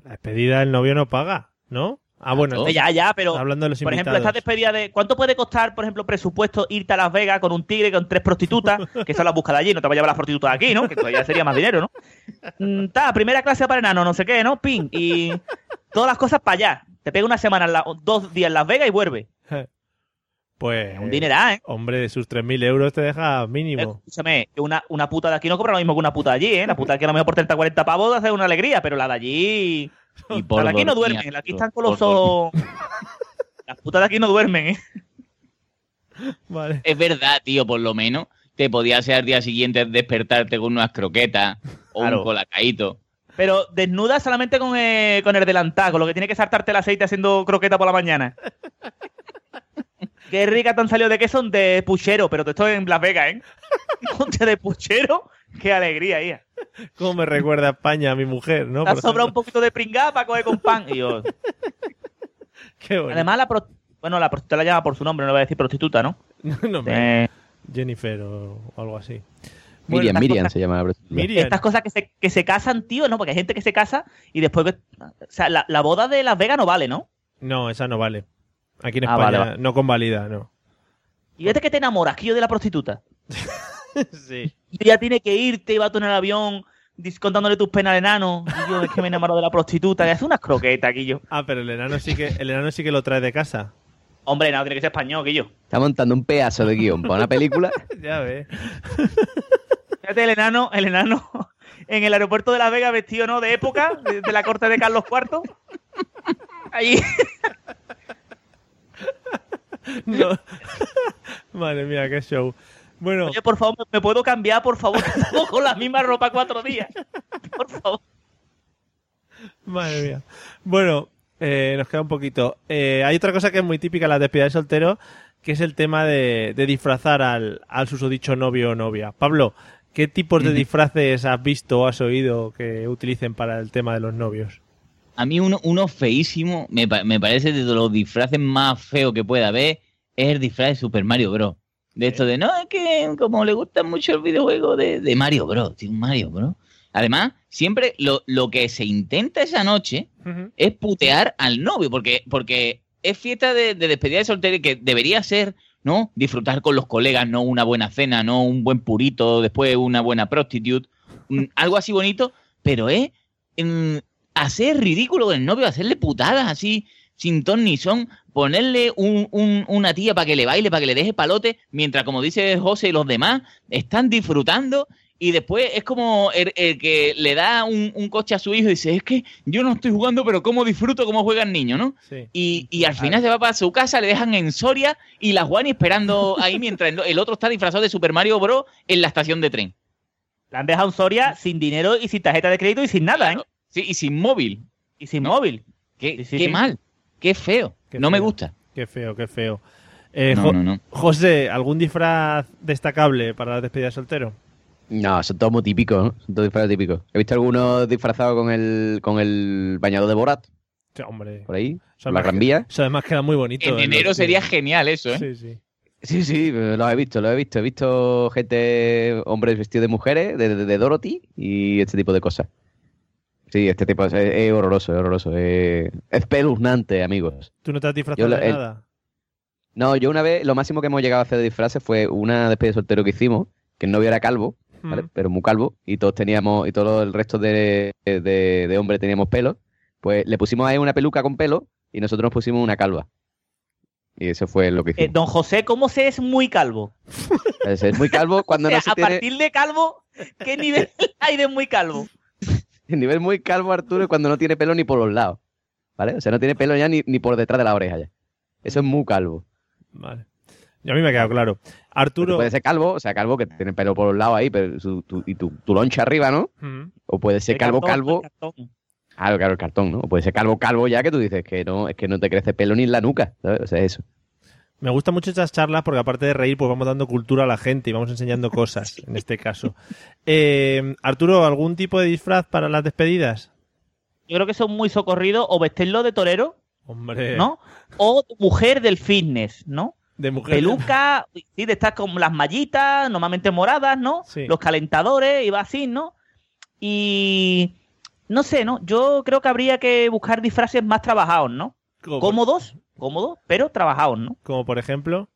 La despedida el novio no paga, ¿no? Ah, bueno. Ya, ya, pero Hablando de los por ejemplo, esta despedida de. ¿Cuánto puede costar, por ejemplo, presupuesto irte a Las Vegas con un tigre con tres prostitutas? Que son las buscas de allí, no te va a llevar las prostitutas de aquí, ¿no? Que todavía sería más dinero, ¿no? Mm, Ta, primera clase para enano, no sé qué, ¿no? Pin. Y todas las cosas para allá. Te pega una semana, en la- dos días en Las Vegas y vuelve. <laughs> Pues. Un dineral, ¿eh? Hombre, de sus 3.000 euros te deja mínimo. Escúchame, que una, una puta de aquí no cobra lo mismo que una puta de allí, ¿eh? La puta de aquí a lo mejor por 30, 40 pavos hace una alegría, pero la de allí. Y por la de aquí no duermen, la de aquí están con los ojos. Las putas de aquí no duermen, ¿eh? Vale. Es verdad, tío, por lo menos te podía ser al día siguiente despertarte con unas croquetas o Claro. un colacaíto. Pero desnuda solamente con, eh, con el delantal, con lo que tiene que saltarte el aceite haciendo croqueta por la mañana. Qué rica te han salido de qué son de puchero, pero te estoy en Las Vegas, ¿eh? Ponte de puchero, qué alegría, hija. ¿Cómo me recuerda a España a mi mujer, no? Te sobrado un poquito de pringada para coger con pan. Y yo, Qué bonito. además, la pro- bueno, la prostituta la llama por su nombre, no le voy a decir prostituta, ¿no? <laughs> No, hombre. Eh, Jennifer o algo así. Miriam, Miriam cosas- se llama la prostituta. Miriam. Estas cosas que se, que se casan, tío, ¿no? Porque hay gente que se casa y después... O sea, la, la boda de Las Vegas no vale, ¿no? No, esa no vale. Aquí en Ah, España vale, no convalida, no. Y vete que te enamoras, que yo de la prostituta. <laughs> sí. Y ya tiene que irte y va tú en el avión contándole tus penas al enano. Y yo es que me enamoro de la prostituta. Y hace unas croquetas, Guillo. Ah, pero el enano sí que el enano sí que lo trae de casa. Hombre, no, tiene que ser español, Guillo. Está montando un pedazo de guion para una película. <laughs> ya ves. <laughs> Fíjate el enano, el enano en el aeropuerto de Las Vegas vestido, ¿no? De época, de, de la corte de Carlos IV. Ahí. No. Madre mía, qué show. Bueno, Oye, por favor, ¿me- ¿me puedo cambiar, por favor? Con la misma ropa cuatro días. Por favor. madre mía. Bueno, eh, nos queda un poquito. Eh, hay otra cosa que es muy típica en las despedidas de soltero, que es el tema de, de disfrazar al, al susodicho novio o novia. Pablo, ¿qué tipos de disfraces has visto o has oído que utilicen para el tema de los novios? A mí uno, uno feísimo, me, me parece de los disfraces más feos que pueda haber, es el disfraz de Super Mario Bros. De esto de, no, es que como le gusta mucho el videojuego de, de Mario Bros, tío, un Mario Bros. Además, siempre lo, lo que se intenta esa noche es putear al novio, porque, porque es fiesta de, de despedida de soltero que debería ser, ¿no? Disfrutar con los colegas, no una buena cena, no un buen purito, después una buena prostitute, <laughs> algo así bonito, pero es mm, hacer ridículo con el novio, hacerle putadas así, sin ton ni son, ponerle un- un- una tía para que le baile, para que le deje palote, mientras, como dice José y los demás, están disfrutando. Y después es como el, el que le da un, un coche a su hijo y dice, es que yo no estoy jugando, pero cómo disfruto cómo juega el niño, ¿no? Sí. Y, y al final se va para su casa, le dejan en Soria y la Juani esperando ahí mientras el, otro está disfrazado de Super Mario Bros. en la estación de tren. La han dejado en Soria sin dinero y sin tarjeta de crédito y sin nada, ¿eh? Sí, y sin móvil. Y sin móvil. Qué, Sí, sí, qué sí. mal, qué feo. Qué no me gusta. Qué feo, qué feo. Eh, No, Jo- no, no. José, ¿algún disfraz destacable para la despedida de soltero? No, son todos muy típicos, ¿no? Son todos disfraces típicos. He visto algunos disfrazados con el, con el bañador de Borat, Sí, hombre. por ahí, Eso la Gran Vía. Eso además queda muy bonito. En enero Los- sería genial eso, ¿eh? Sí, sí. Sí, sí, los he visto, los he visto. He visto gente, hombres vestidos de mujeres, de, de- de Dorothy y este tipo de cosas. Sí, este tipo es, es horroroso, es horroroso. Es espeluznante, amigos. ¿Tú no te has Yo disfrazado lo- de el- nada? No, yo una vez, lo máximo que hemos llegado a hacer de disfraces fue una despedida de soltero que hicimos, que el novio era calvo, ¿vale? Mm. Pero muy calvo, y todos teníamos, y todo el resto de, de, de hombres teníamos pelo. Pues le pusimos a él una peluca con pelo y nosotros nos pusimos una calva. Y eso fue lo que Eh, hicimos. don José, ¿cómo se es muy calvo? Es, es muy calvo cuando <laughs> O sea, no se a tiene... partir de calvo, ¿qué nivel <laughs> hay de muy calvo? El nivel muy calvo, Arturo, es cuando no tiene pelo ni por los lados. ¿Vale? O sea, no tiene pelo ya ni, ni por detrás de la oreja ya. Eso es muy calvo. Vale. Y a mí me ha quedado claro. Arturo. Puede ser calvo, o sea, calvo que tiene pelo por los lados ahí, pero su- tu- y tu, tu loncha arriba, ¿no? O puede ser calvo, cartón, calvo. cartón. Claro, claro, el cartón, ¿no? O puede ser calvo, calvo ya que tú dices que no, es que no te crece pelo ni en la nuca, ¿sabes? O sea, eso. Me gustan mucho estas charlas porque aparte de reír, pues vamos dando cultura a la gente y vamos enseñando cosas, <laughs> en este caso. Eh, Arturo, ¿algún tipo de disfraz para las despedidas? Yo creo que son muy socorridos o vestirlo de torero, Hombre. ¿no? O mujer del fitness, ¿no? De mujer. Peluca, sí, de estas como las mallitas, normalmente moradas, ¿no? Sí. Los calentadores, y va así, ¿no? Y no sé, ¿no? Yo creo que habría que buscar disfraces más trabajados, ¿no? Por- Cómodos, cómodos, pero trabajados, ¿no? Como por ejemplo.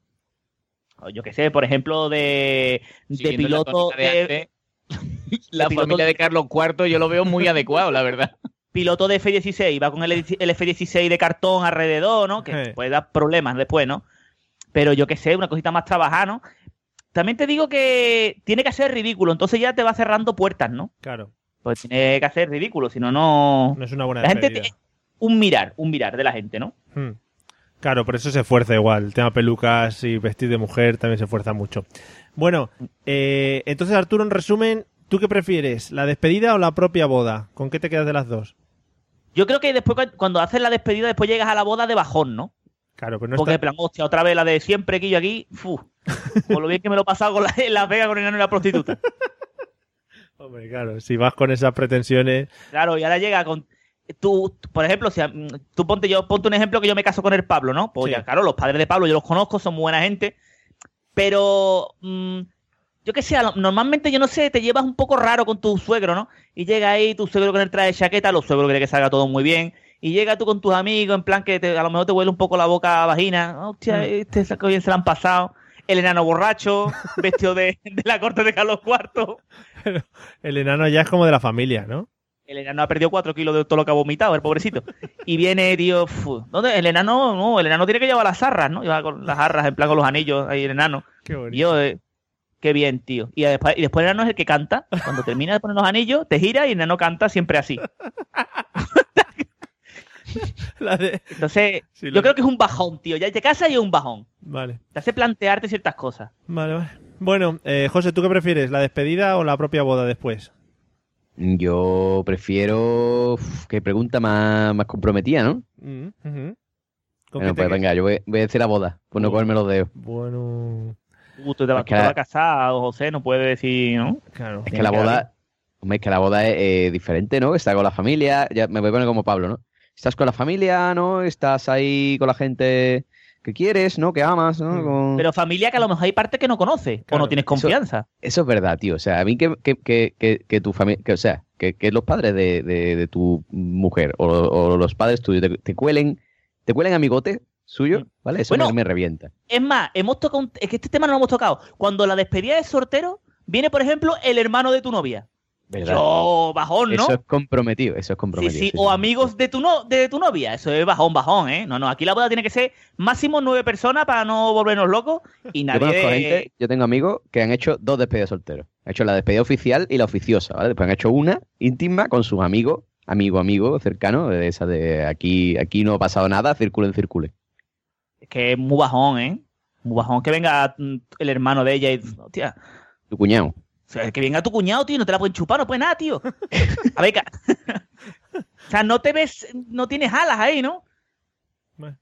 Yo qué sé, por ejemplo, de, de la piloto de de, antes, <laughs> La de piloto- familia de Carlos IV yo lo veo muy <laughs> adecuado, la verdad. piloto de F-16, va con el, el F-16 de cartón alrededor, ¿no? Que Sí. puede dar problemas después, ¿no? Pero yo qué sé, una cosita más trabajada, ¿no? También te digo que tiene que ser ridículo, entonces ya te va cerrando puertas, ¿no? Claro. Pues tiene que hacer ridículo, si no, no... No es una buena La gente te- Un mirar, un mirar de la gente, ¿no? Hmm. Claro, por eso se esfuerza igual. El tema pelucas y vestir de mujer también se esfuerza mucho. Bueno, eh, entonces Arturo, en resumen, ¿tú qué prefieres? ¿La despedida o la propia boda? ¿Con qué te quedas de las dos? Yo creo que después, cu- cuando haces la despedida, después llegas a la boda de bajón, ¿no? Claro, pero no Porque, está... plan, hostia, otra vez la de siempre que yo aquí, fu, con lo bien que me lo he pasado con la, <laughs> en Las Vegas con el la prostituta. <laughs> Hombre, claro, si vas con esas pretensiones... Claro, y ahora llega con. Tú, por ejemplo, si tú ponte yo, ponte un ejemplo que yo me caso con el Pablo, ¿no? Pues Sí. ya, claro, los padres de Pablo yo los conozco, son muy buena gente. Pero mm, yo que sé, normalmente yo no sé, te llevas un poco raro con tu suegro, ¿no? Y llega ahí tu suegro con el traje de chaqueta, los suegros quieren que salga todo muy bien. Y llega tú con tus amigos, en plan que te- a lo mejor te huele un poco la boca a vagina. Hostia, Mm. este saco bien se la han pasado. El enano borracho, <laughs> vestido de, de la corte de Carlos IV. El enano ya es como de la familia, ¿no? El enano ha perdido 4 kilos de todo lo que ha vomitado, el pobrecito. Y viene, tío. ¿Dónde? El enano, no, el enano tiene que llevar las arras, ¿no? Lleva con las arras, en plan con los anillos, ahí el enano. Qué bonito. Y yo, eh, qué bien, tío. Y después, y después el enano es el que canta. Cuando termina de poner los anillos, te gira y el enano canta siempre así. <laughs> <laughs> La de- Entonces, Sí, lo- yo creo que es un bajón, tío. Ya te casas y es un bajón. Vale, Te hace plantearte ciertas cosas. vale, vale. Bueno, eh, José, ¿tú qué prefieres? ¿La despedida o la propia boda después? Yo prefiero... Uf, qué pregunta más, más comprometida, ¿no? Mm, ujú. ¿Con Bueno, qué te pues venga, yo voy, voy a decir la boda, por no Uh. comerme los dedos. Bueno, Uh, tú te vas, Es que la- vas a casar, José, no puedes decir, ¿no? claro. Es que la que boda, hombre, es que la boda es eh, diferente, ¿no? Está con la familia, ya me voy a poner como Pablo, ¿no? Estás con la familia, ¿no? Estás ahí con la gente que quieres, ¿no? Que amas, ¿no? Mm. Con- Pero familia que a lo mejor hay partes que no conoces o no tienes confianza. Eso es verdad, tío. O sea, a mí que, que, que, que, que tu familia, que, o sea, que, los padres de, de, de tu mujer o, o los padres tuyos te, te cuelen, te cuelen amigote suyo, ¿vale? Eso. Bueno, me, me revienta. Es más, hemos tocado un- es que este tema no lo hemos tocado. Cuando la despedida de sortero, viene, por ejemplo, el hermano de tu novia. ¿Verdad? Yo, bajón, ¿no? Eso es comprometido, eso es comprometido. sí, o amigos de tu, no, de tu novia, eso es bajón, bajón, ¿eh? No, no, aquí la boda tiene que ser máximo nueve personas para no volvernos locos y <laughs> Yo nadie... conozco gente, yo tengo amigos que han hecho dos despedidas solteros. Han hecho la despedida oficial y la oficiosa, ¿vale? Después han hecho una íntima con sus amigos, amigo, amigo, cercano, de esa de aquí, aquí no ha pasado nada, círculo en círculo. Es que es muy bajón, ¿eh? Muy bajón que venga el hermano de ella y... Hostia, Tu cuñado. O sea, que venga tu cuñado, tío, no te la pueden chupar, no puede nada, tío. A ver, ca- <laughs> o sea, no te ves, no tienes alas ahí, ¿no?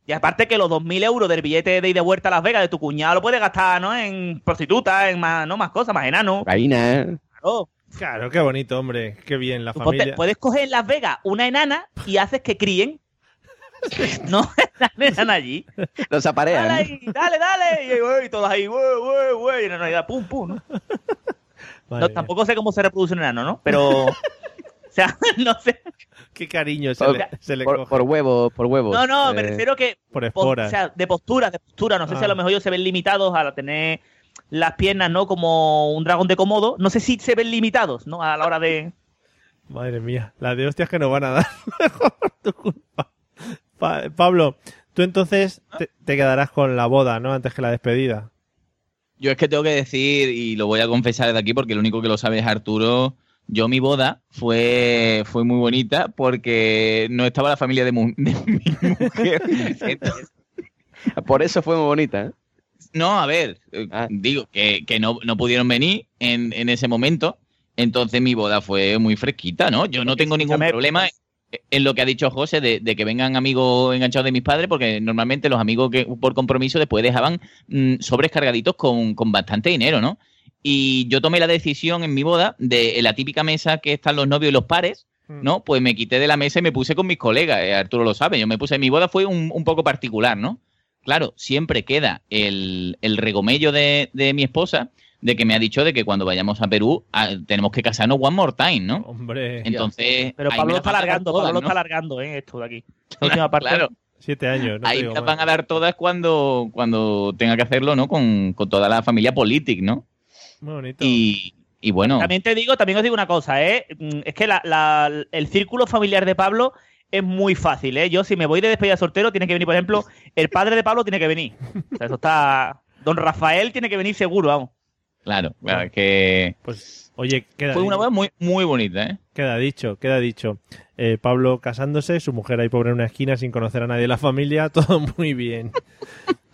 Y aparte que los 2.000 euros del billete de ida y vuelta a Las Vegas de tu cuñado lo puedes gastar, ¿no? En prostitutas, en más, no más cosas, más enano. Cocaína, ¿eh? Claro. Claro, qué bonito, hombre. Qué bien, la familia. puedes coger en Las Vegas una enana y haces que críen. <laughs> no, <laughs> la enana allí. Los Dale aparean. ahí, dale, dale. Y, y todos ahí, güey, güey, güey. Y en realidad, pum, pum. ¿no? No, tampoco sé cómo se reproduce un enano, ¿no? Pero. <laughs> o sea, <laughs> no sé. Qué cariño se Por, le, se le por- coge. por huevos, por huevos. No, no, me Eh, refiero que. Por po- esporas. O sea, de postura, de postura. No sé si Ah. a lo mejor ellos se ven limitados a tener las piernas, ¿no? Como un dragón de Komodo. No sé si se ven limitados, ¿no? A la hora de. <laughs> Madre mía, las de hostias que nos van a dar. tu culpa. Pa- Pablo, tú entonces te, te quedarás con la boda, ¿no? Antes que la despedida. Yo es que tengo que decir, y lo voy a confesar desde aquí porque el único que lo sabe es Arturo. Yo mi boda fue, fue muy bonita porque no estaba la familia de, mu- de mi mujer. <laughs> Entonces, Por eso fue muy bonita, ¿eh? no, a ver, eh, digo que, que no, no pudieron venir en, en ese momento. Entonces mi boda fue muy fresquita, ¿no? Yo no tengo ningún problema en lo que ha dicho José de, de que vengan amigos enganchados de mis padres, porque normalmente los amigos que por compromiso después dejaban mm, sobres cargaditos con, con bastante dinero, ¿no? Y yo tomé la decisión en mi boda de en la típica mesa que están los novios y los pares, ¿no? Pues me quité de la mesa y me puse con mis colegas. eh, Arturo lo sabe, yo me puse, mi boda fue un, un poco particular, ¿no? Claro, siempre queda el, el regomello de, de mi esposa de que me ha dicho de que cuando vayamos a Perú ah, tenemos que casarnos one more time, ¿no? Hombre. Entonces, Pero Pablo lo está alargando, todas, Pablo ¿no? está alargando, ¿eh? Esto de aquí. La última parte. Claro. Siete años, no te Ahí más. van a dar todas cuando, cuando tenga que hacerlo, ¿no? Con, con toda la familia política, ¿no? Muy bonito. Y, y bueno, También te digo, también os digo una cosa, ¿eh? Mm, Es que la- la- el círculo familiar de Pablo es muy fácil, ¿eh? Yo si me voy de despedida de soltero, tiene que venir, por ejemplo, el padre de Pablo tiene que venir. O sea, eso está... Don Rafael tiene que venir seguro, vamos. Claro, que Pues, oye, queda, fue una boda muy, muy bonita, ¿eh? queda dicho, queda dicho. Eh, Pablo casándose, su mujer ahí pobre en una esquina sin conocer a nadie de la familia, <laughs> todo muy bien.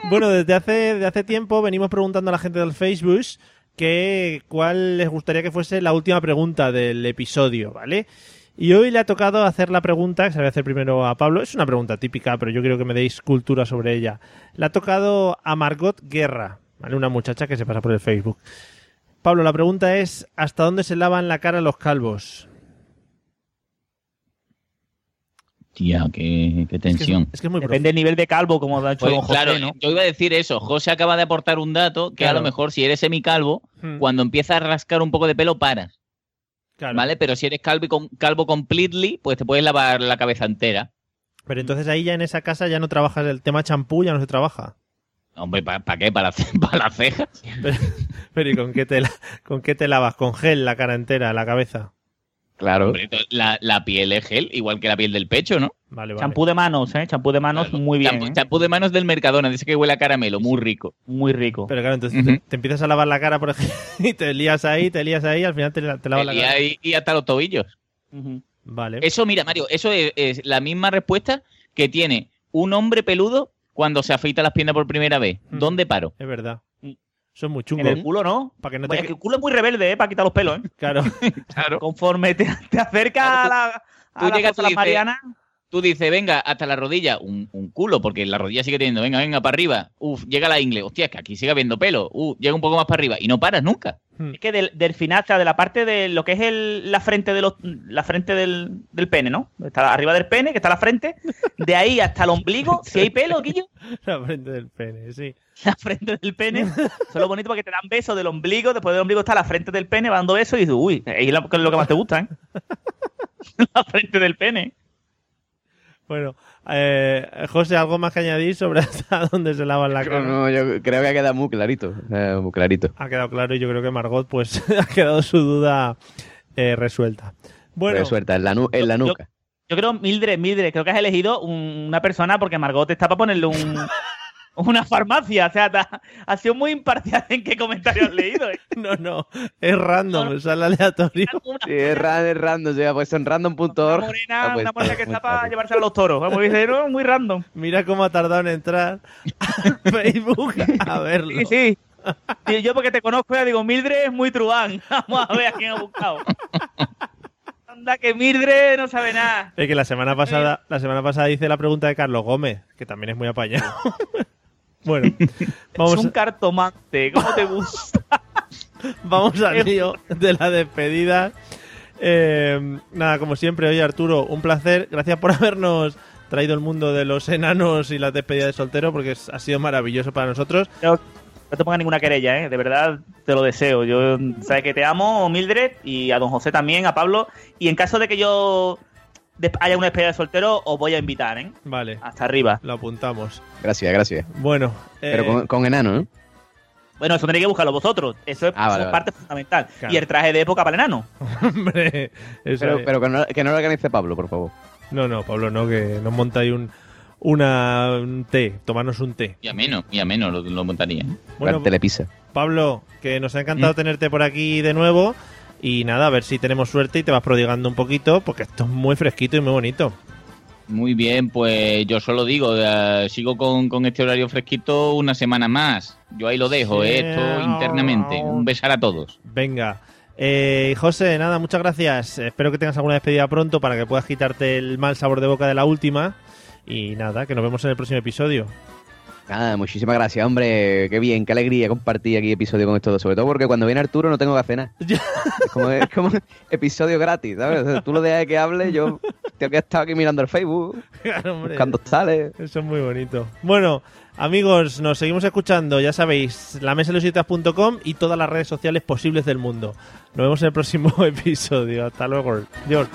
bueno, desde hace, desde hace tiempo venimos preguntando a la gente del Facebook que cuál les gustaría que fuese la última pregunta del episodio, ¿vale? Y hoy le ha tocado hacer la pregunta, que se la voy a hacer primero a Pablo. Es una pregunta típica, pero yo quiero que me deis cultura sobre ella. Le ha tocado a Margot Guerra, ¿vale? Una muchacha que se pasa por el Facebook. Pablo, la pregunta es, ¿hasta dónde se lavan la cara los calvos? Tía, qué, qué tensión. Es que es muy Depende del nivel de calvo, como ha hecho Pues, don José, claro, ¿no? yo iba a decir eso. José acaba de aportar un dato que a lo mejor si eres semicalvo, Hmm. cuando empiezas a rascar un poco de pelo paras, Claro. ¿vale? Pero si eres calvo, calvo completely, pues te puedes lavar la cabeza entera. Pero entonces ahí ya en esa casa ya no trabajas el tema champú, ya no se trabaja. Hombre, ¿para qué? ¿Para, las <laughs> cejas? Pero, pero ¿y con qué, te, la- con qué te lavas? ¿Con gel la cara entera, la cabeza? Claro. Hombre, la, la piel es gel, igual que la piel del pecho, ¿no? Vale, vale. Champú de manos, ¿eh? Champú de manos muy bien, Champú, ¿eh? champú de manos del Mercadona, dice que huele a caramelo, muy rico. Muy rico. Pero claro, entonces te, te empiezas a lavar la cara, por ejemplo, <laughs> y te lías ahí, te lías ahí, al final te, la- te lavas la y, cara. ahí- y hasta los tobillos. Vale. Eso, mira, Mario, eso es, es la misma respuesta que tiene un hombre peludo cuando se afeita las piernas por primera vez. Mm. ¿Dónde paro? Es verdad. Eso es muy chungo. En el culo, ¿no? Para que no te... que el culo es muy rebelde, ¿eh? Para quitar los pelos, ¿eh? Claro. <laughs> Claro. Conforme te, te acercas a la, tú a la de las dices- Marianas... Tú dices, venga, hasta la rodilla, un, un culo, porque la rodilla sigue teniendo, venga, venga, para arriba. Uf, llega la ingle, hostia, es que aquí sigue habiendo pelo. Uf, llega un poco más para arriba y no paras nunca. Hmm. Es que del, del final, o sea, de la parte de lo que es el, la frente de los, la frente del, del pene, ¿no? Está arriba del pene, que está la frente, de ahí hasta el ombligo, si hay pelo, Guillo, <laughs> La frente del pene, sí. <laughs> la frente del pene, eso es lo bonito porque te dan besos del ombligo, después del ombligo está la frente del pene, va dando besos y dices, uy, ahí es lo, que es lo que más te gusta, ¿eh? <laughs> la frente del pene. Bueno, eh, José, ¿algo más que añadir sobre <laughs> hasta dónde se lavan la No, cara? no, yo creo que ha quedado muy clarito. eh, muy clarito. Ha quedado claro y yo creo que Margot pues <laughs> ha quedado su duda eh, resuelta. Bueno, Resuelta, en la, nu- en la yo- nuca. Yo creo, Mildred, Mildred, creo que has elegido un- una persona porque Margot está para ponerle un, <laughs> una farmacia. O sea, ha- sido muy imparcial en qué comentario has leído. ¿eh? <laughs> no, no, es random, sale aleatorio. Sí, es, ra- es random, se ha puesto en random.org. Morena, Ah, pues, una morena que muy está para llevarse a los toros. Vamos, dice, no, muy random. <laughs> Mira cómo ha tardado en entrar a <laughs> Facebook a verlo. Sí, sí. Sí, yo porque te conozco ya digo, Mildred es muy truán. Vamos a ver a quién ha buscado. Anda, que Mildred no sabe nada. Es que la semana pasada, la semana pasada hice la pregunta de Carlos Gómez, que también es muy apañado. Bueno, <laughs> vamos, es un cartomante. ¿Cómo te gusta? <laughs> vamos al lío de la despedida. Eh, nada, como siempre, oye Arturo, un placer. Gracias por <laughs> habernos traído el mundo de los enanos y la despedida de soltero, porque ha sido maravilloso para nosotros. No, no te pongas ninguna querella, ¿eh? De verdad, te lo deseo. Yo, sabes que te amo, Mildred, y a don José también, a Pablo. Y en caso de que yo haya una despedida de soltero, os voy a invitar, ¿eh? Vale, Hasta arriba. lo apuntamos. Gracias, gracias. Bueno, Pero eh, con, con enano, ¿no? Bueno, eso tenéis que buscarlo vosotros. Eso es, Ah, vale, eso es vale. parte fundamental. Claro. Y el traje de época para el enano. <laughs> hombre, eso Pero, es- pero que, no, que no lo organice Pablo, por favor. no, no, Pablo, no, que nos monta ahí un, una, un té, tomarnos un té. Y a menos, y a menos lo, lo montaría. ¿eh? Bueno, telepisa. Pablo, que nos ha encantado tenerte por aquí de nuevo. Y nada, a ver si tenemos suerte y te vas prodigando un poquito, porque esto es muy fresquito y muy bonito. Muy bien, pues yo solo digo, eh, sigo con, con este horario fresquito una semana más. Yo ahí lo dejo, Sí. eh, esto internamente. Un besar a todos. Venga. Eh, José, nada, muchas gracias. Espero que tengas alguna despedida pronto para que puedas quitarte el mal sabor de boca de la última. Y nada, que nos vemos en el próximo episodio. Nada, muchísimas gracias, hombre. Qué bien, qué alegría compartir aquí episodio con estos dos. Sobre todo porque cuando viene Arturo no tengo que hacer nada. <laughs> Es como, es como episodio gratis, ¿sabes? O sea, tú lo dejas de que hable, yo tengo que estar aquí mirando el Facebook, Claro, hombre. buscando tales. Eso es muy bonito. Bueno, amigos, nos seguimos escuchando. Ya sabéis, la mesa y todas las redes sociales posibles del mundo. Nos vemos en el próximo <laughs> episodio. Hasta luego. Dios.